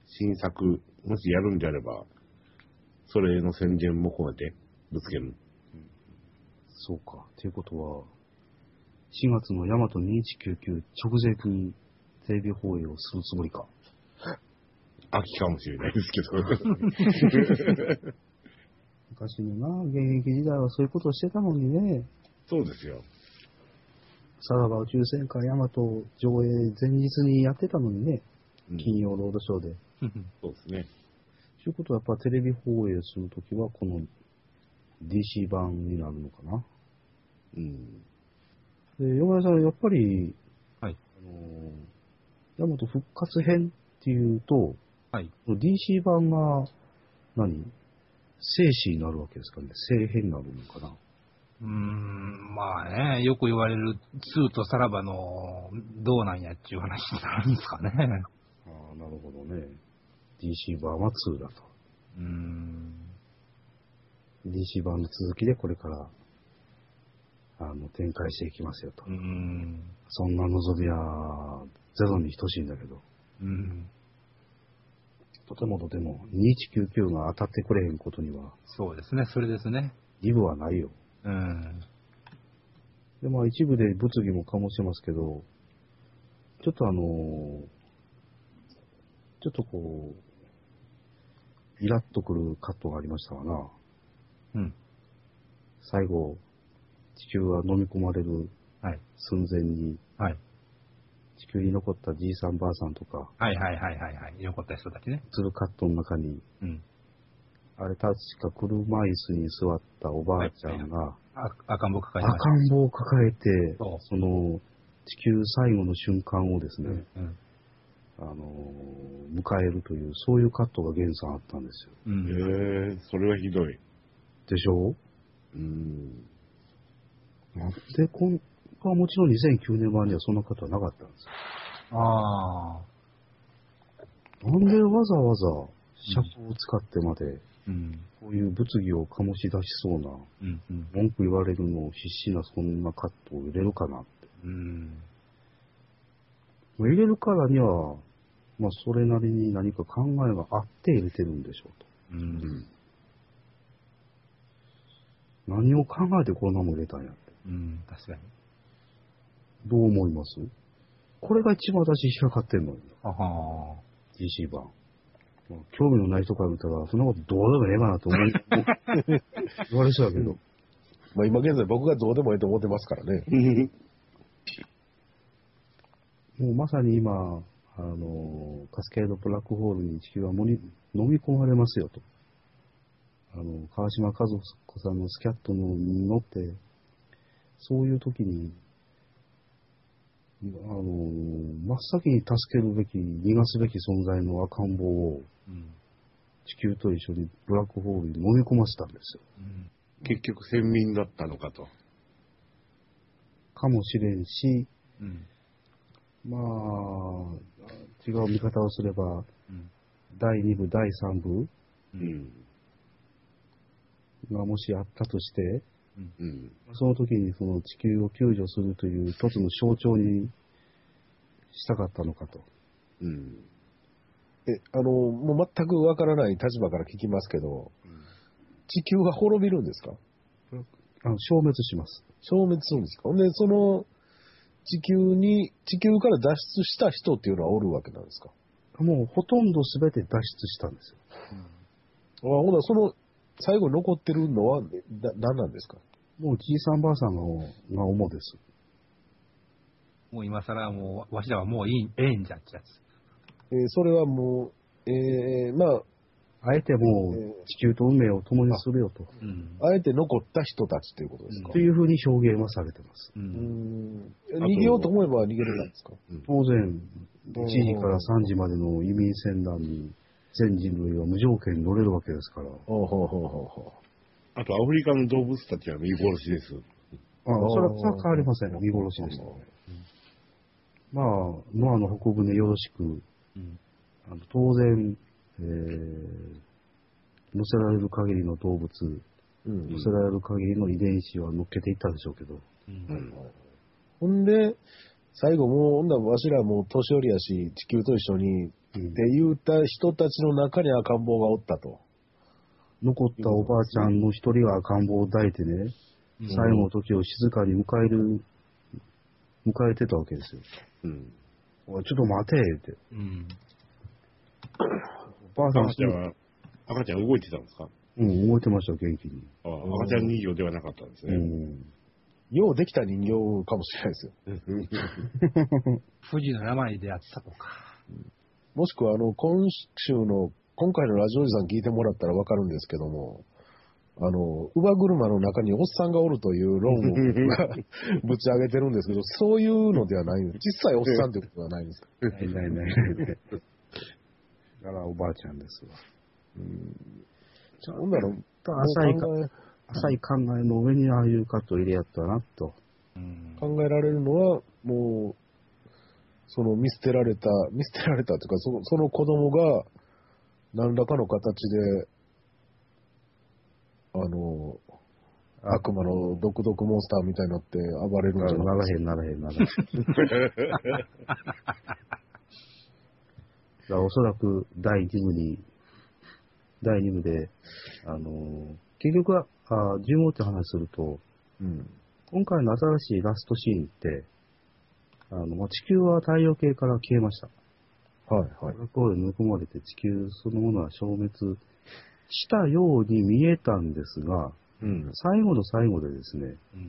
新作、もしやるんであれば、それの宣伝も込めてぶつける。そうか。ということは、4月のヤマト2199直前にテレビ放映をするつもりか。秋かもしれないですけど。昔のな、現役時代はそういうことをしてたのにね。そうですよ。さらば宇宙戦艦ヤマト上映前日にやってたのにね。うん金曜ロードショーで。*laughs* そうですね。ということはやっぱテレビ放映するときはこの DC 版になるのかな。うん。で、山田さん、やっぱり、はい。あの、ヤマト復活編っていうと、はい。DC 版が何、静止になるわけですかね。静変になるのかな。うーん、まあね、よく言われる2とさらばのどうなんやっていう話になるんですかね。ああ、なるほどね。DC 版は2だと。うーん。DC 版の続きでこれから、あの、展開していきますよと。うーん。そんな望みはゼロに等しいんだけど、うん。とてもとても2199が当たってくれへんことには、そうですね、それですね。リブはないよ。うん。で、まあ一部で物議も醸してますけど、ちょっとあのーちょっとこう、イラッとくるカットがありましたわな。うん。最後、地球は飲み込まれるはい。寸前に、はい。地球に残ったじいさんばあさんとか、はいはいはいはいはい。残った人たちね。映るカットの中に、うん。あれ確か車椅子に座ったおばあちゃんが、あ赤ん坊抱えてまし赤ん坊を抱えて、そうその、地球最後の瞬間をですた。ね、うん。あのー迎えるという、そういうカットが原産あったんですよ。うん。えうんー、それはひどい。でしょうん。なんで、こん、はもちろん2009年版にはそんなカットはなかったんですああ。よ。なんでわざわざ尺を使ってまで、ううん。こういう物議を醸し出しそうな、うん。うん。文句言われるのを必死なそんなカットを入れるかなって。うん。まあ入れるからには、まあそれなりに何か考えがあって入れてるんでしょうと。う。うんん。何を考えてこんなもん入れたんやって。うん。確かに。どう思います？これが一番私引っかかってんのよ。あは GC 版。まあ興味のない人から見たら、そんなことどうでもええかなと思う。*laughs* 言われそうやけど。まあ今現在僕がどうでもいいと思ってますからね。*laughs* もうまさに今、あの、カスケードブラックホールに地球はもに飲み込まれますよと。あの、川島和子さんのスキャットのに乗って、そういう時に、あの、真っ先に助けるべき、逃がすべき存在の赤ん坊をうん。地球と一緒にブラックホールに飲み込ませたんですよ。うん。結局先民だったのかと。かもしれんし、うん。まあ、違う見方をすれば、うん。第2部、第3部うん。がもしあったとして、うん。その時にその地球を救助するという一つの象徴にしたかったのかと。うん。え、あの、もう全くわからない立場から聞きますけど、地球が滅びるんですか？あの消滅します。消滅するんですか？ほんで、その地球に、地球から脱出した人っていうのはおるわけなんですか？もうほとんど全て脱出したんですよ。あほな、その、最後に残ってるのは、だ何なんですか？もうじいさんばあさんがが主です。もう今更もう、わしらはもういい、ええんじゃってやつ。えーそれはもう、えーまあ、あえてもえう地球と運命を共にするよと。うん。あえて残った人たちということですか？というふうに表現はされてます。う。うん逃げようと思えば逃げれたんですか？当然、1時から3時までの移民船団に全人類は無条件に乗れるわけですから。ほうほうほうほうほあと、アフリカの動物たちは見殺しです。あそれはそれは変わりません。見殺しでした。まあ、ノアの北船よろしく、うん。あの当然、えー、乗せられる限りの動物、う。うん乗せられる限りの遺伝子は乗っけていったでしょうけど、うん。ほんで、最後もう、ほんならわしらもう年寄りやし、地球と一緒に、って言うた人たちの中に赤ん坊がおったと。残ったおばあちゃんの一人が赤ん坊を抱いてね、うん最後の時を静かに迎える、迎えてたわけですよ。うん。おいちょっと待てって。うん。おばあさん赤ちゃんは、赤ちゃん動いてたんですか？うん、動いてましたよ、元気に。あ赤ちゃん人形ではなかったんですうね。ん。ようできた人形かもしれないですよ。*laughs* 富士の病でやってたとか。もしくは、あの、今週の、今回のラジオおじさん聞いてもらったらわかるんですけども、あの、乳母車の中におっさんがおるという論を *laughs* ぶち上げてるんですけど、そういうのではないんです。小さいおっさんということはないんですか。ないないないない。だからおばあちゃんですわ。ほんなら、浅いか考え浅い考えの上にああいうカットを入れやったな、と。うん。考えられるのは、もう、その見捨てられた、見捨てられたというか、そのその子供が、何らかの形で、あの、悪魔の毒々モンスターみたいになって暴れるんじゃないならへん、ならへん、ならへん。だからおそらく第2部に、第2部で、あの結局は、あー順を追って話すると、うん。今回の新しいラストシーンって、あの、ま、地球は太陽系から消えました。はい、はいブ。ラックホールにまれて地球そのものは消滅したように見えたんですが、うん。最後の最後でですね、うん。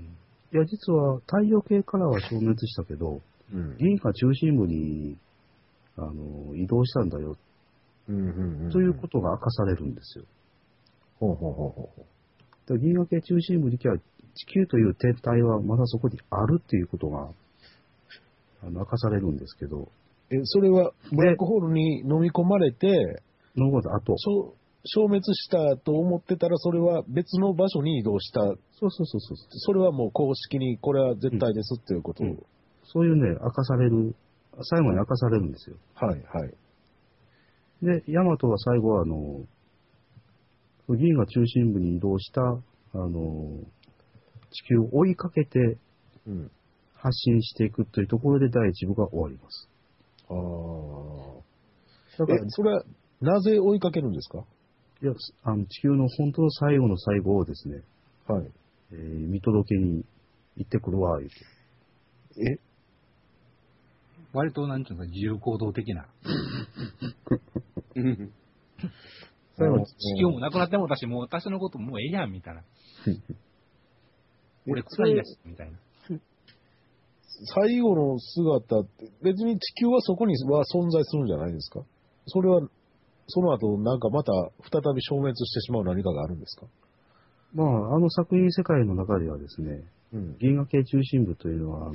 いや、実は太陽系からは消滅したけど、うん。銀河中心部に、あの、移動したんだよ、うん。うん。うんということが明かされるんですよ。ほうほうほうほう。銀河系中心部には地球という天体はまだそこにあるっていうことが、あの、明かされるんですけど、え、それは、ブラックホールに飲み込まれて、そのことあと、消消滅したと思ってたら、それは別の場所に移動した。そうそうそうそう、それはもう公式に、これは絶対ですっていうことを。うんそういうね、明かされる、最後に明かされるんですよ。はい、はい。で、ヤマトは最後は、あの、銀河中心部に移動した、あの、地球を追いかけてうん。発信していくというところで第一部が終わります。ああ。だからえ、、それは、なぜ追いかけるんですか？いや、あの地球の本当の最後の最後をですね、はい。えー見届けに行ってくるわ、言うて。え、割と、なんていうのか、自由行動的な。うん *laughs* 最後地球もなくなっても私、もう私のこともうええやん、みたいな。俺、それ暗いです、みたいな。最後の姿って、別に地球はそこには存在するんじゃないですか？それは、その後、なんかまた再び消滅してしまう何かがあるんですか？まあ、あの作品世界の中ではですね、うん。銀河系中心部というのは、あの、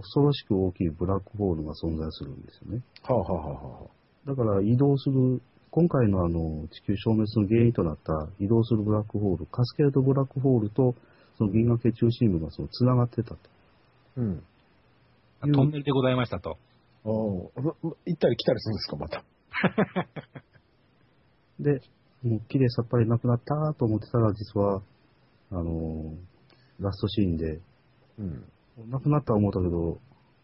恐ろしく大きいブラックホールが存在するんですよね。はあ、はあはあはあ、だから移動する、今回のあの、地球消滅の原因となった移動するブラックホール、カスケードブラックホールと、その銀河系中心部がその繋がってたと。うん。うんトンネルでございましたと。ああ、まま行ったり来たりするんですか、また。*laughs* で、もう綺麗さっぱりなくなったと思ってたら、実は、あの、ラストシーンで、うん。なくなった思ったけど、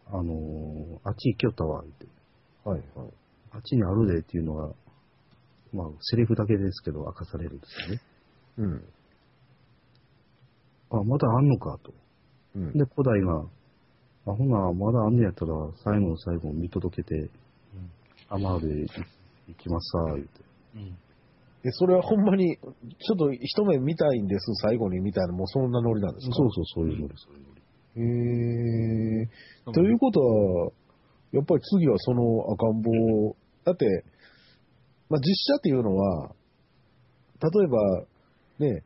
あの、あっち行きよったわ、って。はい、はい。あっちにあるでっていうのが、まあ、セリフだけですけど明かされるんですよね。うん。あ、まだあんのかと。うん。で、古代が、あ、ほな、まだあんねやったら、最後の最後見届けて、アマーで行きますさ、言うて。うん。え、それはほんまに、ちょっと一目見たいんです、最後に、みたいな、もうそんなノリなんですか？そうそう、そういうのです、そういうのでへえ。ということは、やっぱり次はその赤ん坊を、だって、まあ、実写っていうのは、例えば、ね、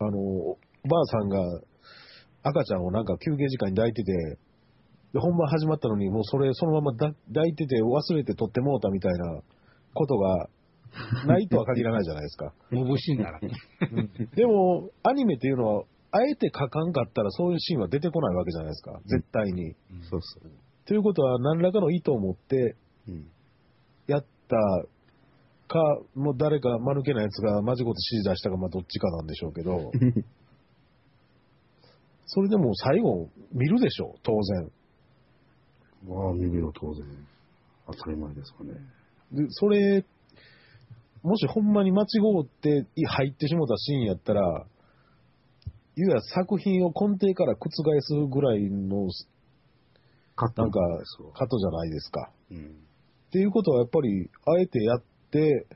あの、おばあさんが赤ちゃんをなんか休憩時間に抱いてて、で、本番始まったのに、もうそれそのままだ抱いてて忘れて撮ってもうたみたいなことがないとは限らないじゃないですか。モブシーンなら。でも、アニメっていうのは、あえて書かんかったらそういうシーンは出てこないわけじゃないですか。絶対に。そうそう。ということは、何らかの意図を持ってうん。やったか、もう誰か間抜けなやつがマジごと指示出したか、まあどっちかなんでしょうけど、*laughs* それでも最後見るでしょう、当然。まあ、耳を当然、当たり前ですかね。で、それ、もしほんまに間違うって入ってしもたシーンやったら、いわゆる作品を根底から覆すぐらいのなんかカットじゃないですか。うん。っていうことはやっぱり、あえてやって、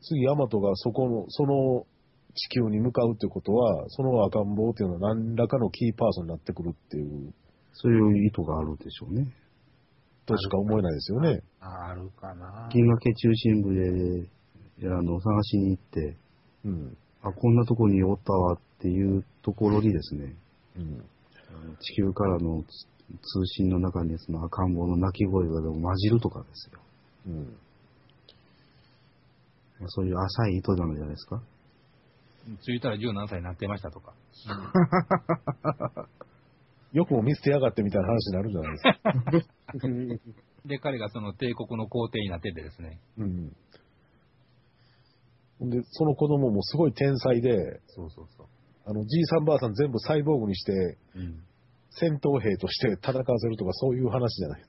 次、ヤマトがそこの、その地球に向かうってことは、その赤ん坊っていうのは何らかのキーパーソンになってくるっていう、そういう意図があるでしょうね。としか思えないですよね。あるかな。銀河系中心部で、あの、探しに行って、うん。あ、こんなとこにおったわっていうところにですね、うん。地球からのつ通信の中にその赤ん坊の泣き声がでも混じるとかですよ。うん。まあそういう浅い意図なんじゃないですか。着いたら十何歳になってましたとか。よくも見捨てやがってみたいな話になるじゃないですか。で、彼がその帝国の皇帝になっててですね。うん。で、その子供もすごい天才で、そうそうそう。あの、じいさん。ばあさん。全部サイボーグにして、うん。戦闘兵として戦わせるとかそういう話じゃない。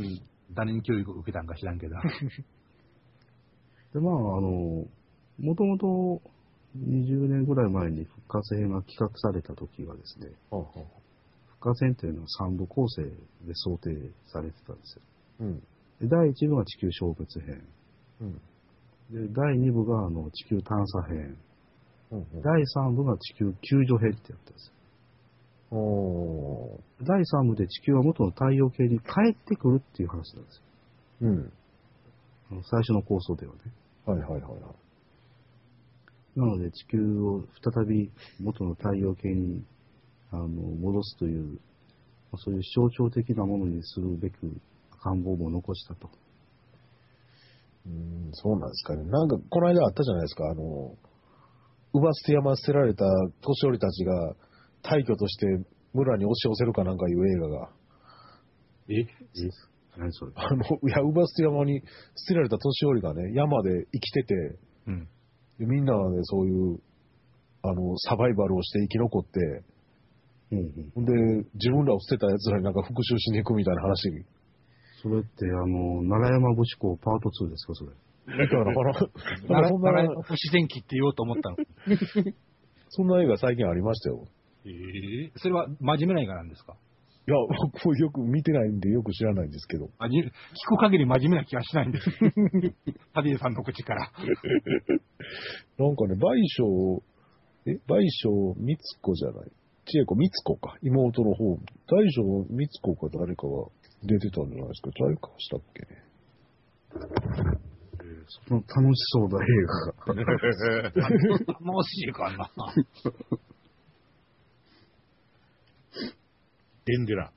うん。誰に教育を受けたん。か知らん。けど。で、まあ、あの、もともと20年ぐらい前に復活編が企画された時はですね、はあはあ復活編というのは3部構成で想定されてたんですよ。うん。で第1部が地球消滅編。うん。で、第2部があの地球探査編。うんうん第3部が地球救助編ってやったんですよ。第3部で地球は元の太陽系に帰ってくるっていう話なんですよ。うん。最初の構想ではね。はいはいはいはい。なので地球を再び元の太陽系にあの戻すという、まあそういう象徴的なものにするべく赤ん坊も残したと。うん、そうなんですかね。なんか、この間あったじゃないですか。あの、奪捨て山捨てられた年寄りたちが大挙として村に押し寄せるかなんかいう映画が。え？何それ。あの、いや、ウバステ山に捨てられた年寄りがね、山で生きてて、うん。でみんなでそういう、あの、サバイバルをして生き残って、うんうん。ほんで、自分らを捨てた奴らになんか復讐しに行くみたいな話みそれって、あの、奈良山節子パート2ですか、それ。たいな、なんか奈良そんな、奈良の不自然期って言おうと思ったの。*laughs* そんな映画最近ありましたよ。ええそれは真面目な映画なんですか？いや、僕よく見てないんでよく知らないんですけど。真面目聞く限り真面目な気がしないんです。*laughs* タディさんの口から。*laughs* なんかね、賠償、え、賠償みつこじゃない。千恵子みつこか。妹の方。大将みつこか誰かが出てたんじゃないですか。誰かしたっけね。その楽しそうな映画が。*laughs* 楽しいかな。デンデラ。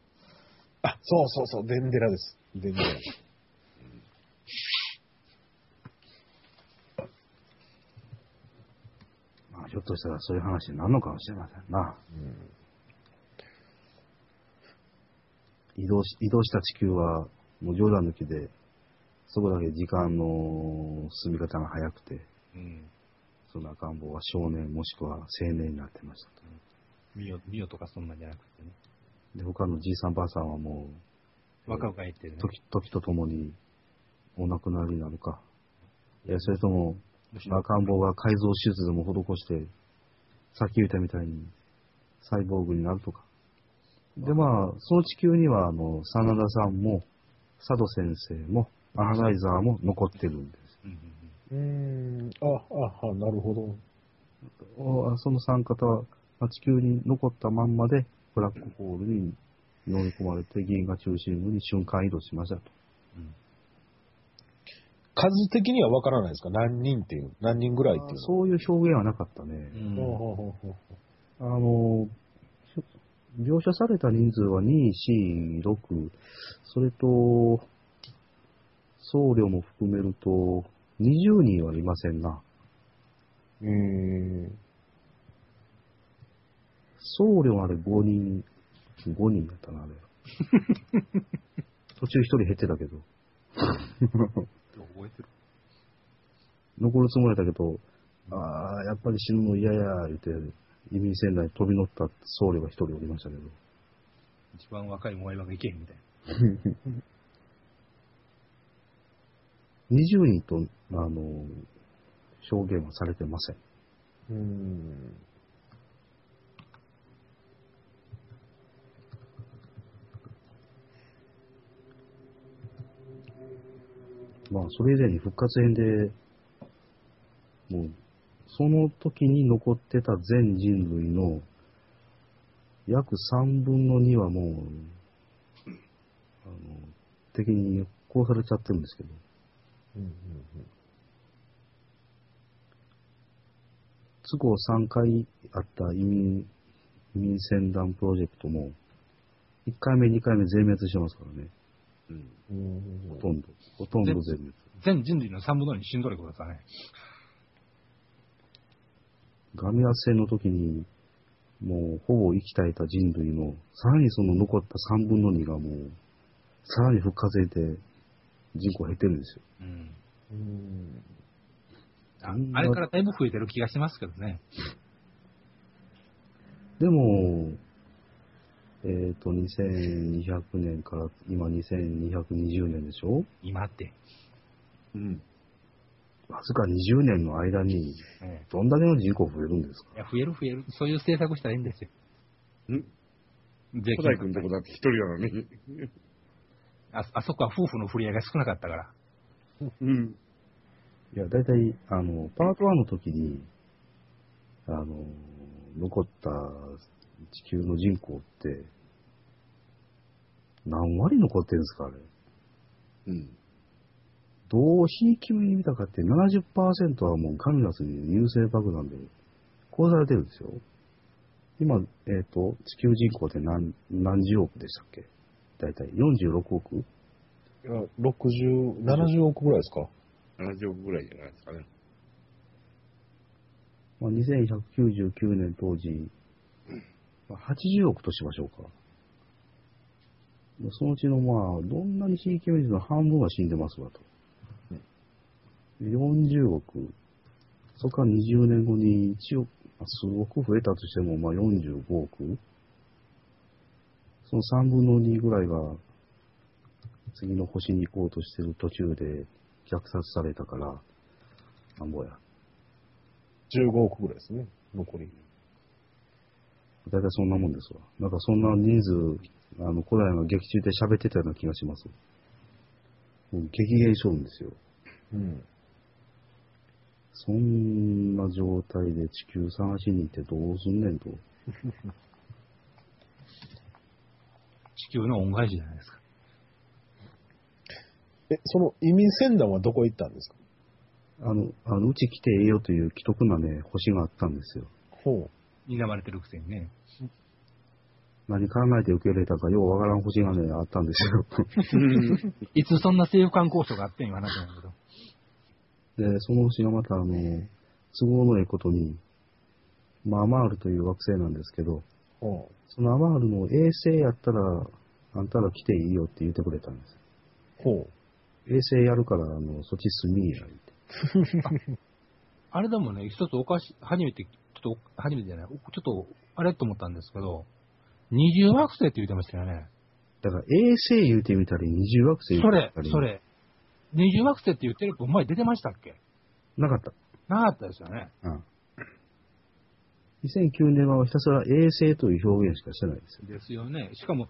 あ、そうそうそう、デンデラです。デンデラ。まあ、ひょっとしたらそういう話になるのかもしれませんな。移動し、移動した地球は、もう冗談抜きで、そこだけ時間の進み方が早くて、うん。その赤ん坊は少年もしくは青年になってましたと。ミオ、ミオとかそんなんじゃなくてね。で、他のじいさんばあさんはもう、若々言ってるね。時、時とともにお亡くなりになるか。いや、それとも、赤ん坊が改造手術でも施して、さっき言ったみたいに、サイボーグになるとか。で、まあ、その地球には、あの、真田さんも、佐渡先生も、アナライザーも残ってるんです。うんあ、あ、あ、なるほど。おその三方は、まあ地球に残ったまんまで、ブラックホールに飲み込まれて、銀河中心部に瞬間移動しましたと。数的には分からないですか？何人っていう。何人ぐらいっていうの？そういう表現はなかったね。あの、描写された人数は2、4、6、それと、僧侶も含めると、20人はいませんな。えー、僧侶あれ5人、5人だったな、あれ。*laughs* 途中1人減ってたけど。覚えてる。残るつもりだけど、ああ、やっぱり死ぬの嫌や、言って、移民船内に飛び乗った僧侶が1人おりましたけど。一番若い萌え場がいけへんみたい20 *laughs* 人と、あの、表現はされてません。うーん。まあ、それ以前に復活編で、もう、その時に残ってた全人類の約3分の2はもう、あの、敵に殺されちゃってるんですけど、うんうんうん都合3回あった移民、移民船団プロジェクトも、1回目、2回目全滅してますからね。うん。ほとんど。ほとんど全滅。全人類の3分の2死んどることですかね。ガミラス戦の時に、もうほぼ生き絶えた人類の、さらにその残った3分の2がもう、さらに復活で人口減ってるんですよ。うん。うんああれからだいぶ増えてる気がしますけどね。でも、えっ、と、2200年から今2220年でしょ？今って。うん。わずか20年の間に、えどんだけの人口増えるんですか？えいや、増える増える。そういう政策したらいいんですよ。ん税古代君とこだって一人なのに。ああそこは夫婦の振り合いが少なかったから。うん。いや、だいたい、あの、パート1の時に、あの、残った地球の人口って、何割残ってるんですか、あれ？うん。どうひいき目に見たかって70%はもうカミラスに優勢爆弾で殺されてるんですよ。今、えっ、と、地球人口って何、何十億でしたっけ？大体46億？いや、60、70億ぐらいですか？70億ぐらいじゃないですかね。まあ、2199年当時、ま、80億としましょうか。そのうちのまあ、どんなにひいき目の半分は死んでますわと。40億。そこから20年後に1億、数億増えたとしても、まあ45億。その3分の2ぐらいが、次の星に行こうとしてる途中で虐殺されたから、なんぼや。15億ぐらいですね、残り。大体そんなもんですわ。なんかそんな人数、あの、古代の劇中で喋ってたような気がします。もう激減しょるんですよ。うん。そんな状態で地球探しに行ってどうすんねんと。*laughs* 地球の恩返しじゃないですか。え、その移民船団はどこ行ったんですか？あの、あのうち来てええよという既得なね、星があったんですよ。ほ睨まれてるくせにね。何考えて受け入れたかようわからん星がね、あったんですよ。いつそんな政府間交渉があってんいう話なんだけど。で、その星がまたあの、都合のいいことに、まあ、アマールという惑星なんですけど、そのアマールの衛星やったら、あんたら来ていいよって言ってくれたんです。う。ほ衛星やるから、あの、そっち住みや、言って。*laughs* あれでもね、一つおかし、初めて、ちょっと、初めてじゃない、ちょっと、あれと思ったんですけど、二重惑星って言ってましたよね。だから衛星言うてみたり、二重惑星言そうれてみたり。、そ。れ。二重惑星って言ってる子前出てましたっけ？なかった。なかったですよね。うん。2009年はひたすら衛星という表現しかしてないですよ。ですよね。しかも、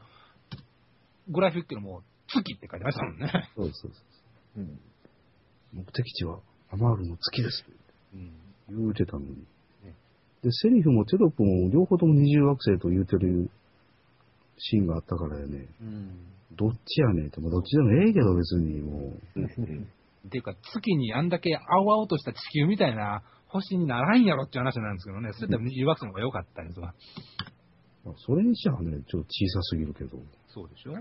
グラフィックのもう、月って書いてましたもんね。そうです、そうです。う。うん。目的地はアマールの月です。うん。言うてたのにね。で、セリフもテロップも両方とも二重惑星と言うてるシーンがあったからやね。うん。どっちやねんって、まあどっちでもええけど別にもう。っていうか、月にあんだけ青々とした地球みたいな星にならんやろっていう話なんですけどね。それでも二重惑星の方が良かったんですわ。まあそれにしちゃね、ちょっと小さすぎるけど。そうでしょ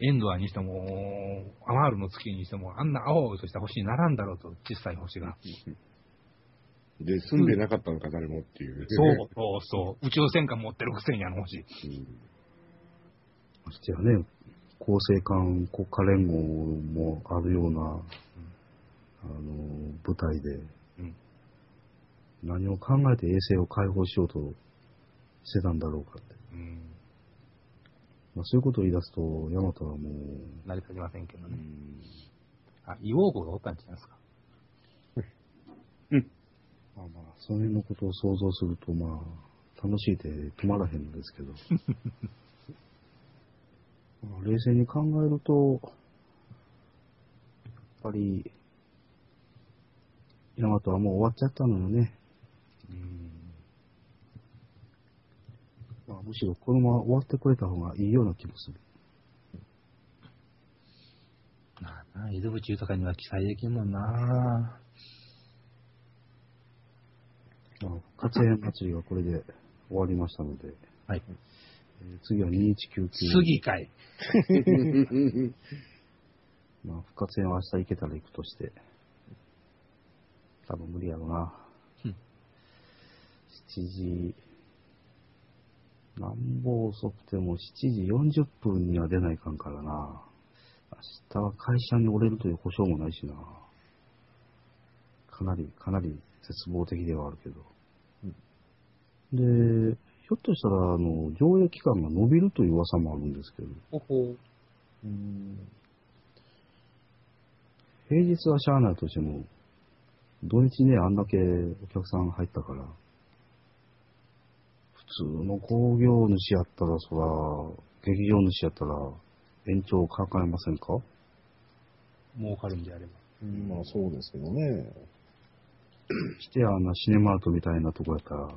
エンドアにしても、アマールの月にしても、あんな青々とした星にならんだろうと、小さい星が。*laughs* で、住んでなかったのか、誰もっていう。そうそうそう。宇宙戦艦持ってるくせにあの星。うん。ましてやね、厚生館国家連合もあるような、あの、舞台で、うん何を考えて衛星を解放しようとしてたんだろうかって。うん。まあ、そういうことを言い出すと、ヤマトはもう、成り立ちませんけどね。うんあ、硫黄湖がおったんじゃないですか？まあまあ、その辺のことを想像すると、まあ、楽しいで止まらへんのですけど。*laughs* まあ冷静に考えると、やっぱり、ヤマトはもう終わっちゃったのよね。うん。まあ、むしろこのまま終わってくれた方がいいような気もする。まあな、伊豆淵豊かには期待できんもんなまあ、活園祭りはこれで終わりましたので、はい。えー次は2199。次かい。*laughs* まあ、復活園は明日行けたら行くとして、多分無理やろな。うん7時、なんぼ遅くても7時40分には出ないかんからな。明日は会社におれるという保証もないしな。かなり、かなり絶望的ではあるけど。で、ひょっとしたら、あの、上映期間が伸びるという噂もあるんですけど、ほほうん。平日はしゃあないとしても、土日ね、あんだけお客さん入ったから、普通の工業主やったら、そら、劇場主やったら、延長を考えませんか？儲かるんであれば。うんまあそうですけどね。してあんなシネマートみたいなとこやったら、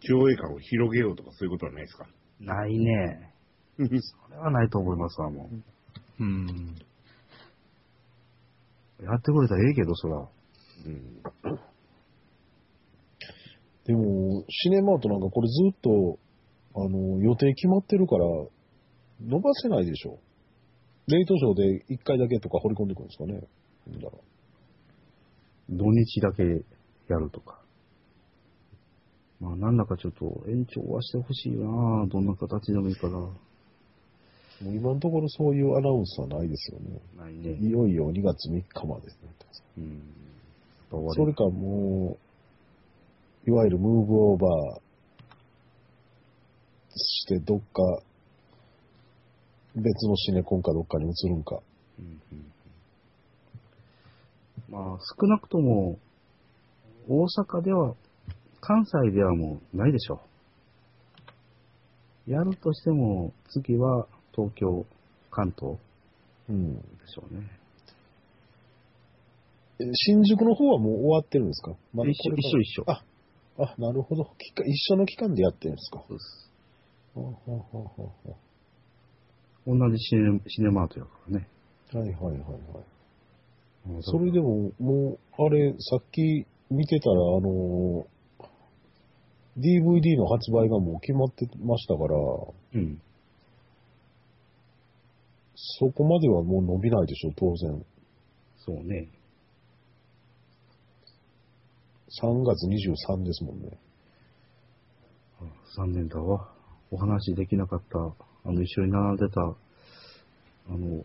上映感を広げようとかそういうことはないですか？ないね。それはないと思いますわ、もうん。う。やってくれたらええけど、そら。うん。でも、シネマートなんかこれずっと、あの、予定決まってるから、伸ばせないでしょ。レイトショーで1回だけとか掘り込んでくるんですかね。なんだろ。。。。。。。。。。。。。。。。。。。。。。。。。。。。。。。。。。。。。。。。。。。。。。。。。。。。。。。。。。。。。。。。。。。。。。。。。。。。。。。。。。。。。。。。。。。。。。。。。。。。。。。。。。。。。。。。。。。。。。。。。。。。。。。。。。。。。。。。。。。。。。。。。。。。。。まあ、なんだかちょっと延長はしてほしいよなどんな形でもいいから。もう今のところそういうアナウンスはないですよね。ないね。いよいよ2月3日までね。うん。それかもう、いわゆるムーブオーバーしてどっか、別のシネコンかどっかに移るんか。うんうんまあ、少なくとも、大阪では、関西ではもうないでしょう。やるとしても、次は東京、関東うん。でしょうね。え新宿の方はもう終わってるんですか？まだ一緒一緒一緒あ、あ、なるほど。期間一緒の期間でやってるんですか？そうです。ほうほうほうほうほ同じシネシネマートやからね。うはいはいはいはい。うんそれでも、もう、あれ、さっき見てたら、あの、DVD の発売がもう決まってましたから、うん。そこまではもう伸びないでしょ、当然。そうね。3月23ですもんね。あ残念だわ。お話できなかった、あの、一緒に並んでた、あの、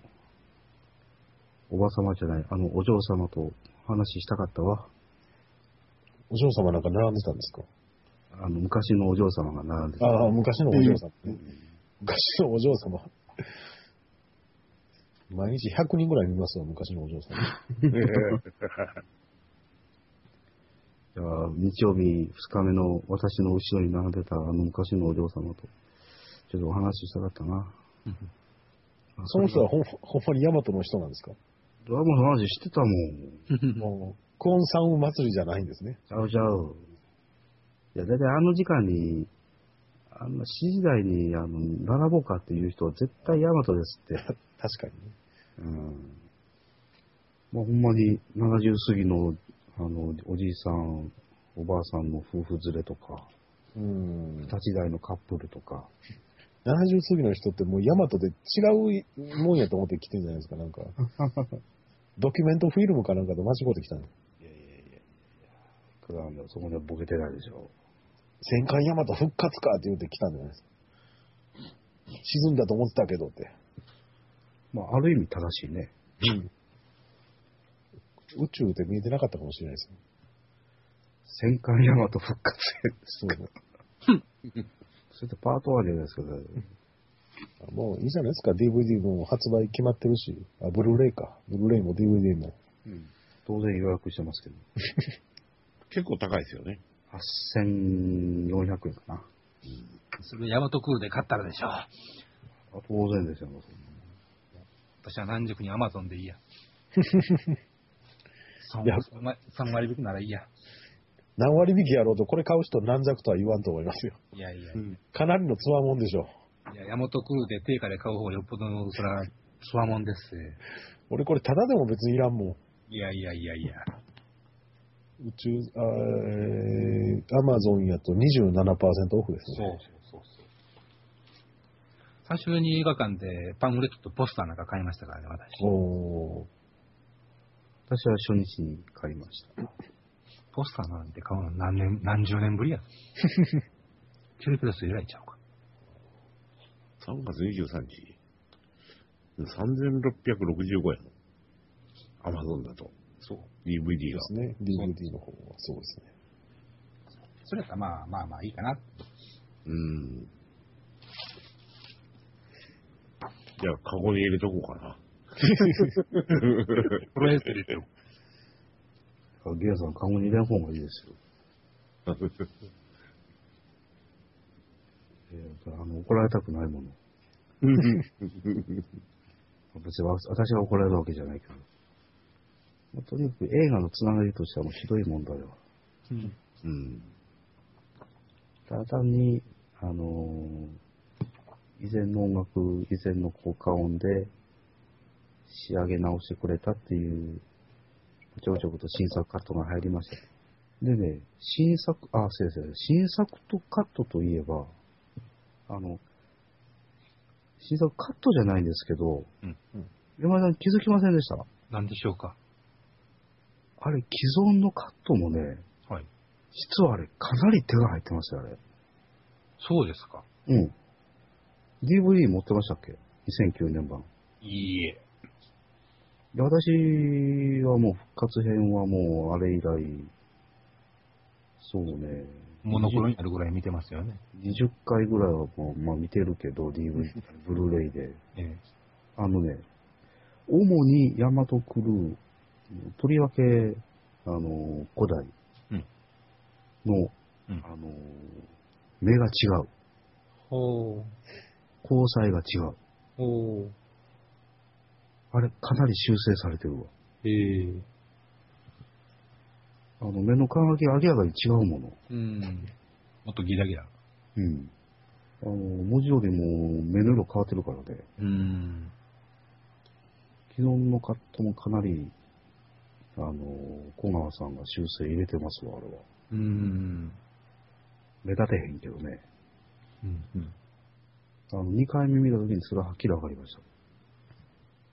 おばさまじゃない、あの、お嬢様と話したかったわ。お嬢様なんか並んでたんですか？あの、昔のお嬢様が並んでた。ああ、昔のお嬢様ね。昔のお嬢様。毎日100人ぐらい見ますよ、昔のお嬢様。*laughs* *laughs* じゃあ、日曜日2日目の私の後ろに並んでたあの昔のお嬢様と、ちょっとお話ししたかったな。あその人はほんほんまにヤマトの人なんですか？ドラマの話してたもん。*laughs* もう、クオンサウン祭りじゃないんですね。ちゃうちゃう。いや、だいたいあの時間に、あの、7時台に、あの、並ぼうかっていう人は絶対ヤマトですって。*laughs* 確かにね。うん。まあ、ほんまに70過ぎの、あの、おじいさん、おばあさんの夫婦連れとか、うん。立ち台のカップルとか、70過ぎの人ってもうヤマトで違うもんやと思って来てんじゃないですか、なんか。*laughs* ドキュメントフィルムかなんかと間違ってきたの。いやいやいやいや、クラウンドそこでボケてないでしょ。戦艦ヤマト復活かって言って来たんじゃないですか。*laughs* 沈んだと思ってたけどって。まあ、ある意味正しいね。宇宙で見えてなかったかもしれないですよ。戦艦ヤマト復活そうか。そ *laughs* れってパート1じゃないですか、もういいじゃないですか、DVD も発売決まってるし、あ、ブルーレイか。ブルーレイも DVD も。当然予約してますけど。*laughs* 結構高いですよね。8400円かな。それヤマトクールで買ったらでしょう。あ当然ですよ、もう私は南宿にアマゾンでいいや。*laughs* 3いや割3割引きならいいや。何割引きやろうと、これ買う人軟弱とは言わんと思いますよ。いやいや、かなりのつわもんでしょ。いや、ヤマトクールで定価で買う方がよっぽどの、そら、つわもんです。俺これタダでも別にいらんもん。いやいやいやいや。宇宙、あーえー、アマゾンやと27%オフですそうね。そうそうそう。最初に映画館でパンフレットとポスターなんか買いましたからね、私。おー私は初日に買いました。ポスターなんて買うの何年、何十年ぶりや。*laughs* チュリプレス以来ちゃうか。3月23日。3665円。アマゾンだと。そう。DVD が。ですね。DVD の方はそうですね。それやったらまあまあまあいいかな。うん。じゃあ、カゴに入れとこうかな。プロレスでてゲアさん、カゴに入れん。方がいいですよ。えーあの怒られたくないもの。別にわ私が怒られるわけじゃないけど。まあとにかく映画のつながりとしてはもうひどい問題は。うん。ただ単に、あのー以前の音楽、以前の効果音で仕上げ直してくれたっていう、ちょこちょこと新作カットが入りました。でね、新作、あ、先生、新作とカットといえば、あの、新作カットじゃないんですけど、うん山田さん気づきませんでした？なんでしょうか？あれ、既存のカットもね、はい。実はあれ、かなり手が入ってましたよ、あれ。そうですか。うん。DVD 持ってましたっけ ?2009 年版。いいえ。で私はもう復活編はもうあれ以来、そうね。モノクロになるぐらい見てますよね。20回ぐらいはもう、まあ見てるけど、DVD、*laughs* ブルーレイで。ええ。あのね、主にヤマトクルー、とりわけ、あの、古代うんの、うんあの、目が違う。ほう。交際が違う。ほう。あれ、かなり修正されてるわ。ええ。あの、目の輝きが明らかに違うもの。うん。もっとギラギラ。うん。あの、文字よりも目の色変わってるからね。うん。昨日のカットもかなり、あの、小川さんが修正入れてますわ、あれは。うん。目立てへんけどね。うん。うん。あの、2回目見た時にそれははっきり分かりました。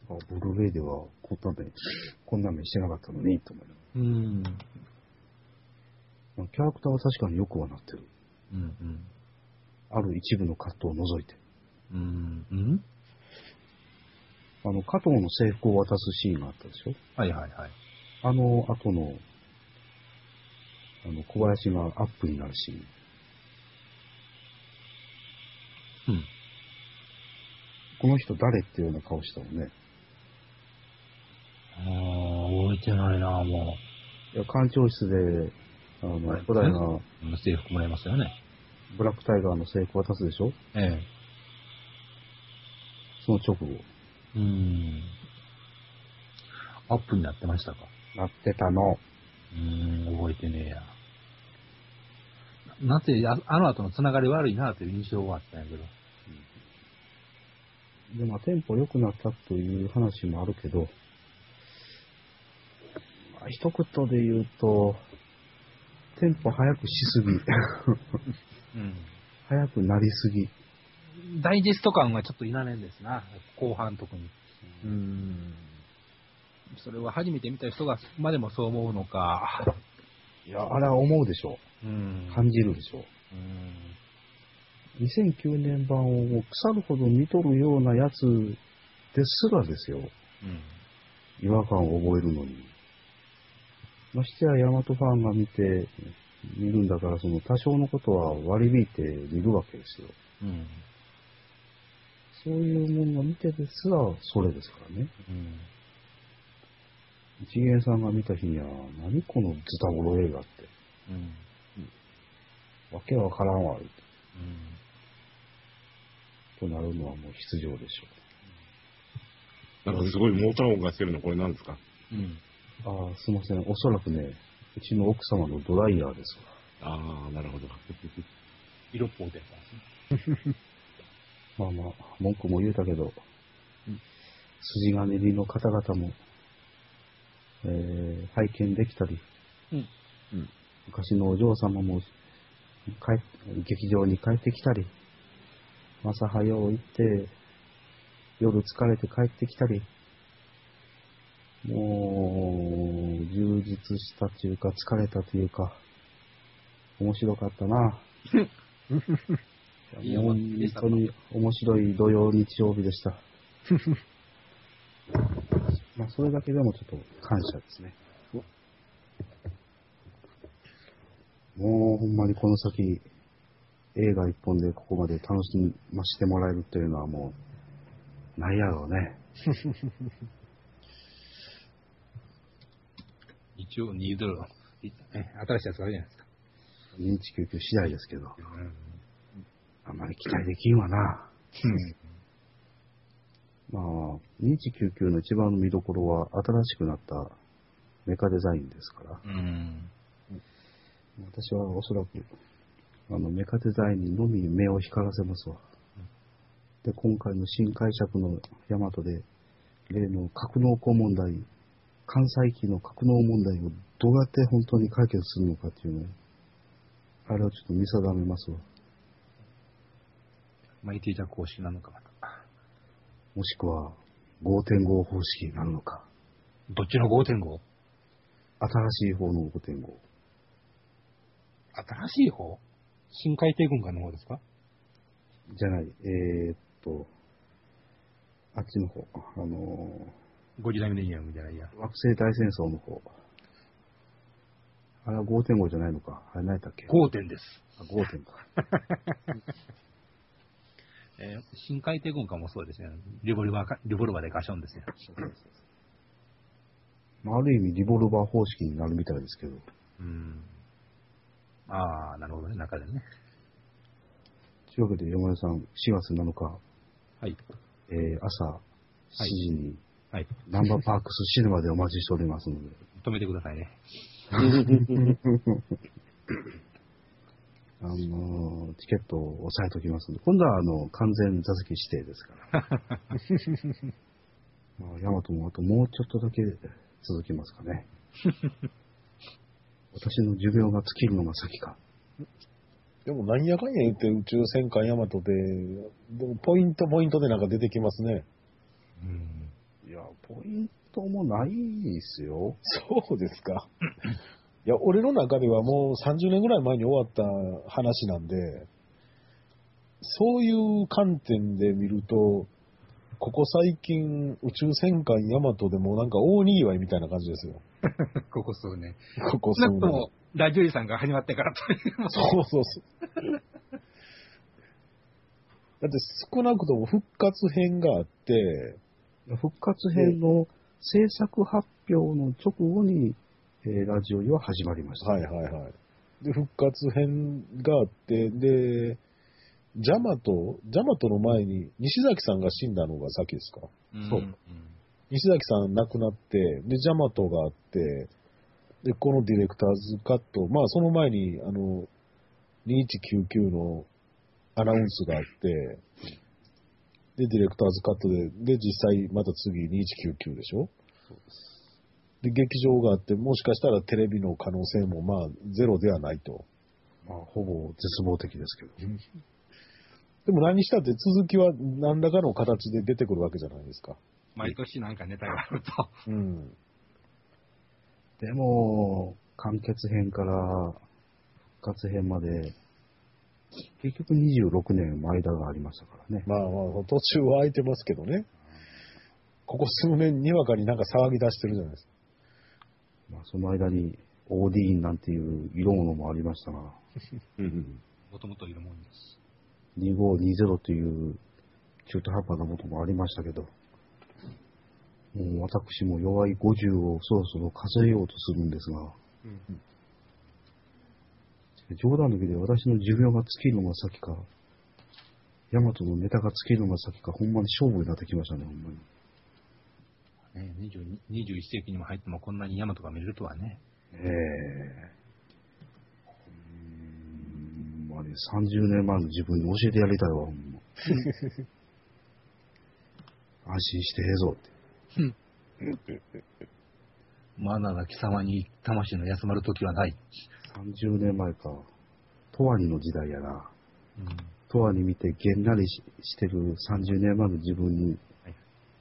あ、ブルーレイではこんな目、こんな目してなかったのに、と思いうん。らキャラクターは確かによくはなってる。うん。うん。ある一部のカットを除いて。うん。うん。あの、加藤の制服を渡すシーンがあったでしょ？はいはいはい。あの後の、あの、小林がアップになるシーン。うん。この人誰っていうような顔したのね。ああ、覚えてないな、もいや、館長室で、あの、はい古代がう。制服もらいますよね。ブラックタイガーの制服を渡すでしょ？ええ。その直後。うん。アップになってましたか？なってたの。うーん、覚えてねえや。ななんて、ああの後のつながり悪いなという印象はあったんやけど。で、まあ、テンポ良くなったという話もあるけど、まあ、一言で言うと、テンポ早くしすぎ。うん。早くなりすぎ。ダイジェスト感がちょっといらねえんですな。後半特に。うん。それは初めて見た人がまでもそう思うのか。いや、あれは思うでしょうんう。感じるでしょう。うん。2009年版を腐るほど見とるようなやつですらですよ。うん。違和感を覚えるのに。ましてやヤマトファンが見て、見るんだから、その多少のことは割り引いて見るわけですよ。うん。そういうものを見てですら、それですからね。うん。一元さんが見た日には、何このズタボロ映画って。うん。わけわからんわ、うん。となるのはもう必要でしなんかすごいモーター音がしてるの、これなんですか？うん。ああ、すいません。おそらくね、うちの奥様のドライヤーですわ。ああ、なるほど。*laughs* 色っぽいですね。まあまあ、文句も言うたけど、うん筋金入りの方々も、えー拝見できたり、うんうん昔のお嬢様も劇場に帰ってきたり、朝早う行って、夜疲れて帰ってきたり、もう、充実したというか、疲れたというか、面白かったな。*laughs* 本当に面白い土曜日曜日でした。まあ、それだけでもちょっと感謝ですね。もうほんまにこの先、映画一本でここまで楽しませてもらえるっていうのはもう、ないやろうね。*laughs* 一応2ドル。え新しいやつがあるじゃないですか。認知救急次第ですけど、あんまり期待できんわな。まあ、認知救急の一番の見どころは新しくなったメカデザインですから、うん。私はおそらく、あの、メカデザインにのみ目を光らせますわ。で、今回の新解釈のヤマトで、例の格納庫問題、関西機の格納問題をどうやって本当に解決するのかっていうね、あれをちょっと見定めますわ。マイ巻いていた公式なのか、もしくは5.5方式なのか。どっちの 5.5? 新しい方の5.5。新しい方？深海帝軍艦の方ですか？じゃない、えー、っと、あっちの方、あのー50代目のイヤムじゃないや。惑星大戦争の方。あれは5.5じゃないのか。あれ何やったっけ ?5 です。あ、5点か。*laughs* えー、深海帝軍かもそうですね。リボルバーか、リボルバーでガションですよ。あ、る意味、リボルバー方式になるみたいですけど。うん。ああ、なるほどね、中でね。というわけで、山田さん、4月7日、はい。えー、朝7時に、はい。ナンバーパークスシネマでお待ちしておりますので、止めてくださいね。*laughs* あのーチケットを押さえておきますので、今度はあの完全座席指定ですから。*laughs* まあ、ヤマトもあともうちょっとだけ続きますかね。*laughs* 私の寿命が尽きるのが先か。でもなんやかんや言って宇宙戦艦ヤマトで、でもポイントポイントでなんか出てきますね。うん。いや、ポイントもないですよ。そうですか。いや、俺の中ではもう30年ぐらい前に終わった話なんで、そういう観点で見ると、ここ最近宇宙戦艦ヤマトでもなんか大にぎわいみたいな感じですよ。*laughs* ここ数年。ここ数年少なくと。も、ラジオリさんが始まってからという。そうそうそう。だって少なくとも復活編があって、復活編の制作発表の直後に、えーラジオリは始まりました。はいはいはい。で、復活編があって、で、ジャマト、ジャマトの前に西崎さんが死んだのが先ですか？そううん。西崎さん亡くなって、で、ジャマトがあって、で、このディレクターズカット、まあその前に、あの、2199のアナウンスがあって、で、ディレクターズカットで、で、実際また次2199でしょ？で、劇場があって、もしかしたらテレビの可能性もまあゼロではないと。まあ、ほぼ絶望的ですけど。でも何したって続きは何らかの形で出てくるわけじゃないですか。毎年なんかネタがあると。うん。でも、完結編から復活編まで、結局26年も間がありましたからね。まあまあ、途中は空いてますけどね。ここ数年にわかになんか騒ぎ出してるじゃないですか。まあ、その間に、オーディーンなんていう色物もありましたが、うんもともといるもんです。2520という中途半端なものもありましたけど、もう私も弱い50をそろそろ数えようとするんですが、冗談抜きで私の寿命が尽きるのが先か、ヤマトのネタが尽きるのが先か、ほんまに勝負になってきましたね、ほんまに。ね、22 21世紀にも入ってもこんなにヤマトが見れるとはね。ええほんまに30年前の自分に教えてやりたいわ、ほんま。*laughs* 安心してええぞって。*laughs* まだな貴様に魂の休まる時はない。30年前か。十和にの時代やな。うん。十和に見てげんなりししてる30年前の自分にはい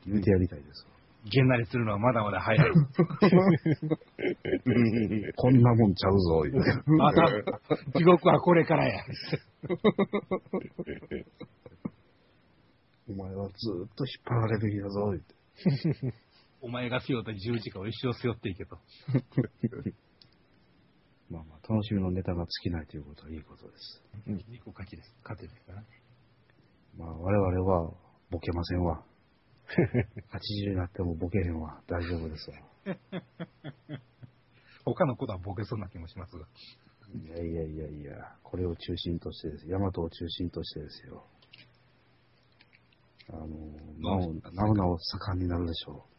言うてやりたいですわ。げんなりするのはまだまだ早い。*laughs* こんなもんちゃうぞ、言うてまた、地獄はこれからや。*laughs* お前はずーっと引っ張られるべきだぞ、言って。*laughs* お前が背負った十字架を一生背負っていけと。*laughs* まあまあ、楽しみのネタが尽きないということはいいことです。一個勝ちです。勝てですからね。まあ、我々はボケませんわ。*laughs* 80になってもボケへんわ。大丈夫ですわ。*laughs* 他のことはボケそうな気もしますが。いやいやいやいや、これを中心としてです。大和を中心としてですよ。あの、なお、なおなお盛んになるでしょう。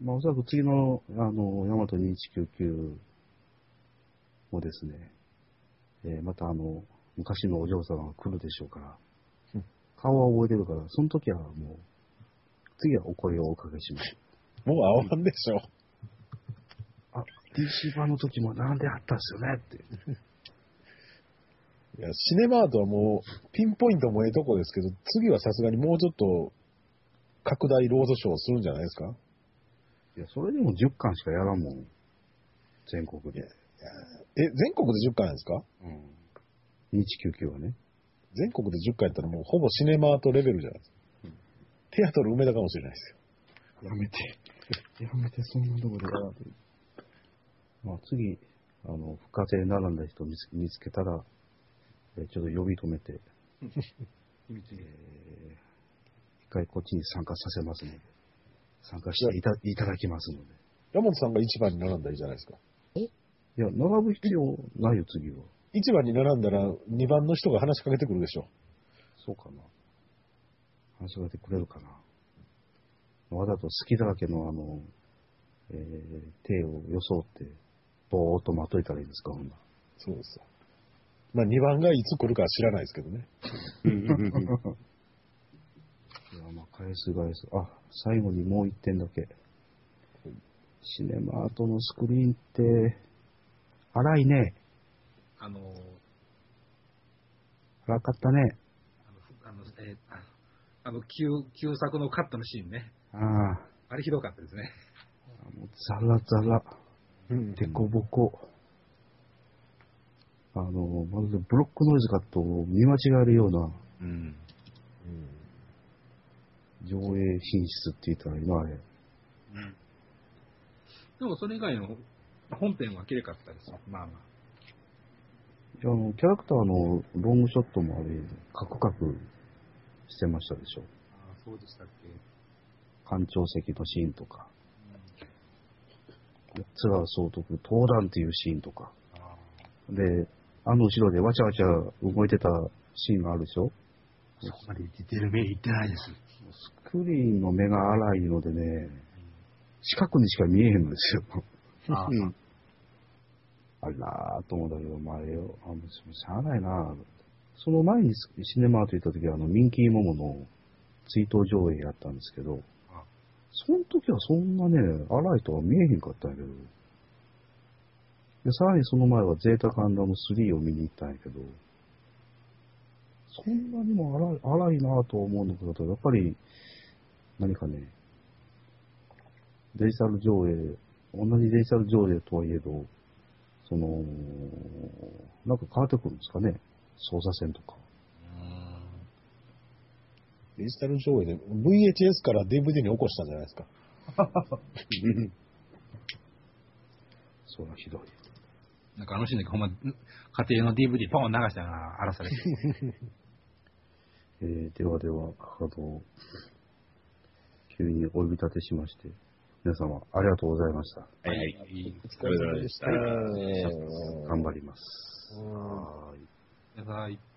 まあ、おそらく次の、あの、大和2199もですね、えーまたあの、昔のお嬢様が来るでしょうからうん、顔は覚えてるから、その時はもう、次はお声をおかけします。もう合わんでしょ。あ、DC 版の時も並んであったんですよねって。いや、シネマートはもう、ピンポイントもええとこですけど、次はさすがにもうちょっと、拡大ロードショーをするんじゃないですかいや、それでも10巻しかやらんもん。全国で。いえ、全国で10回なんですか？うん。2199はね。全国で10回やったらもうほぼシネマートレベルじゃないですか。テアトル梅田かもしれないですよ。やめて。*laughs* やめて、そんなとこで。まあ、次、あの、不活で並んだ人見つ見つけたら、えーちょっと呼び止めて、*laughs* えー一回こっちに参加させますので、参加していたいただきますので。山本さんが1番に並んだらいいじゃないですか。いや、並ぶ必要ないよ、次は。1番に並んだら2番の人が話しかけてくるでしょ。そうかな。話しかけてくれるかな。わざと好きだらけのあの、えー手を装って、ぼーっと待っといたらいいですか、ほんならそうですよ。まあ2番がいつ来るかは知らないですけどね。*laughs* いや、まあ、返す返す。あ、最後にもう一点だけ。シネマートのスクリーンって、荒いね。あの、荒かったね。あの、あのえーああの、旧、旧作のカットのシーンね。ああ、あれひどかったですね。もうザラザラ、デコボコ。あの、まるでブロックノイズかと見間違えるようなうん。上映品質って言ったらいいのあれ。でもそれ以外の本編は綺麗かったですよ。まあまあ。いやあの、キャラクターのロングショットもあれ、カクカクしてましたでしょ。ああ、そうでしたっけ。艦長席のシーンとか、津川総督登壇っていうシーンとか。あで、あの後ろでわちゃわちゃ動いてたシーンがあるでしょそこまでディテール目いってないです。スクリーンの目が荒いのでね、近くにしか見えへんのですよ。*laughs* あうん。あらーと思ったけど、まあ、ええよ。あ、もうしゃあないな。その前にシネマート行った時は、あの、ミンキーモモの追悼上映やったんですけどあ、その時はそんなね、荒いとは見えへんかったんやけど、で、さらにその前はゼータガンダム3を見に行ったんやけど、そんなにも荒い荒いなと思うんだけど、やっぱり、何かね、デジタル上映、同じデジタル上映とはいえど、その、なんか変わってくるんですかね、操作線とか。デジタル上映で VHS から DVD に起こしたんじゃないですか。*laughs* それはひどい。なんかあのシーンだけほんま、家庭の DVD ポン流したような荒さで。*laughs* えー、ではでは、あの、急にお呼び立てしまして、皆様ありがとうございました。はいはい。お疲れ様でした。頑張ります。はい。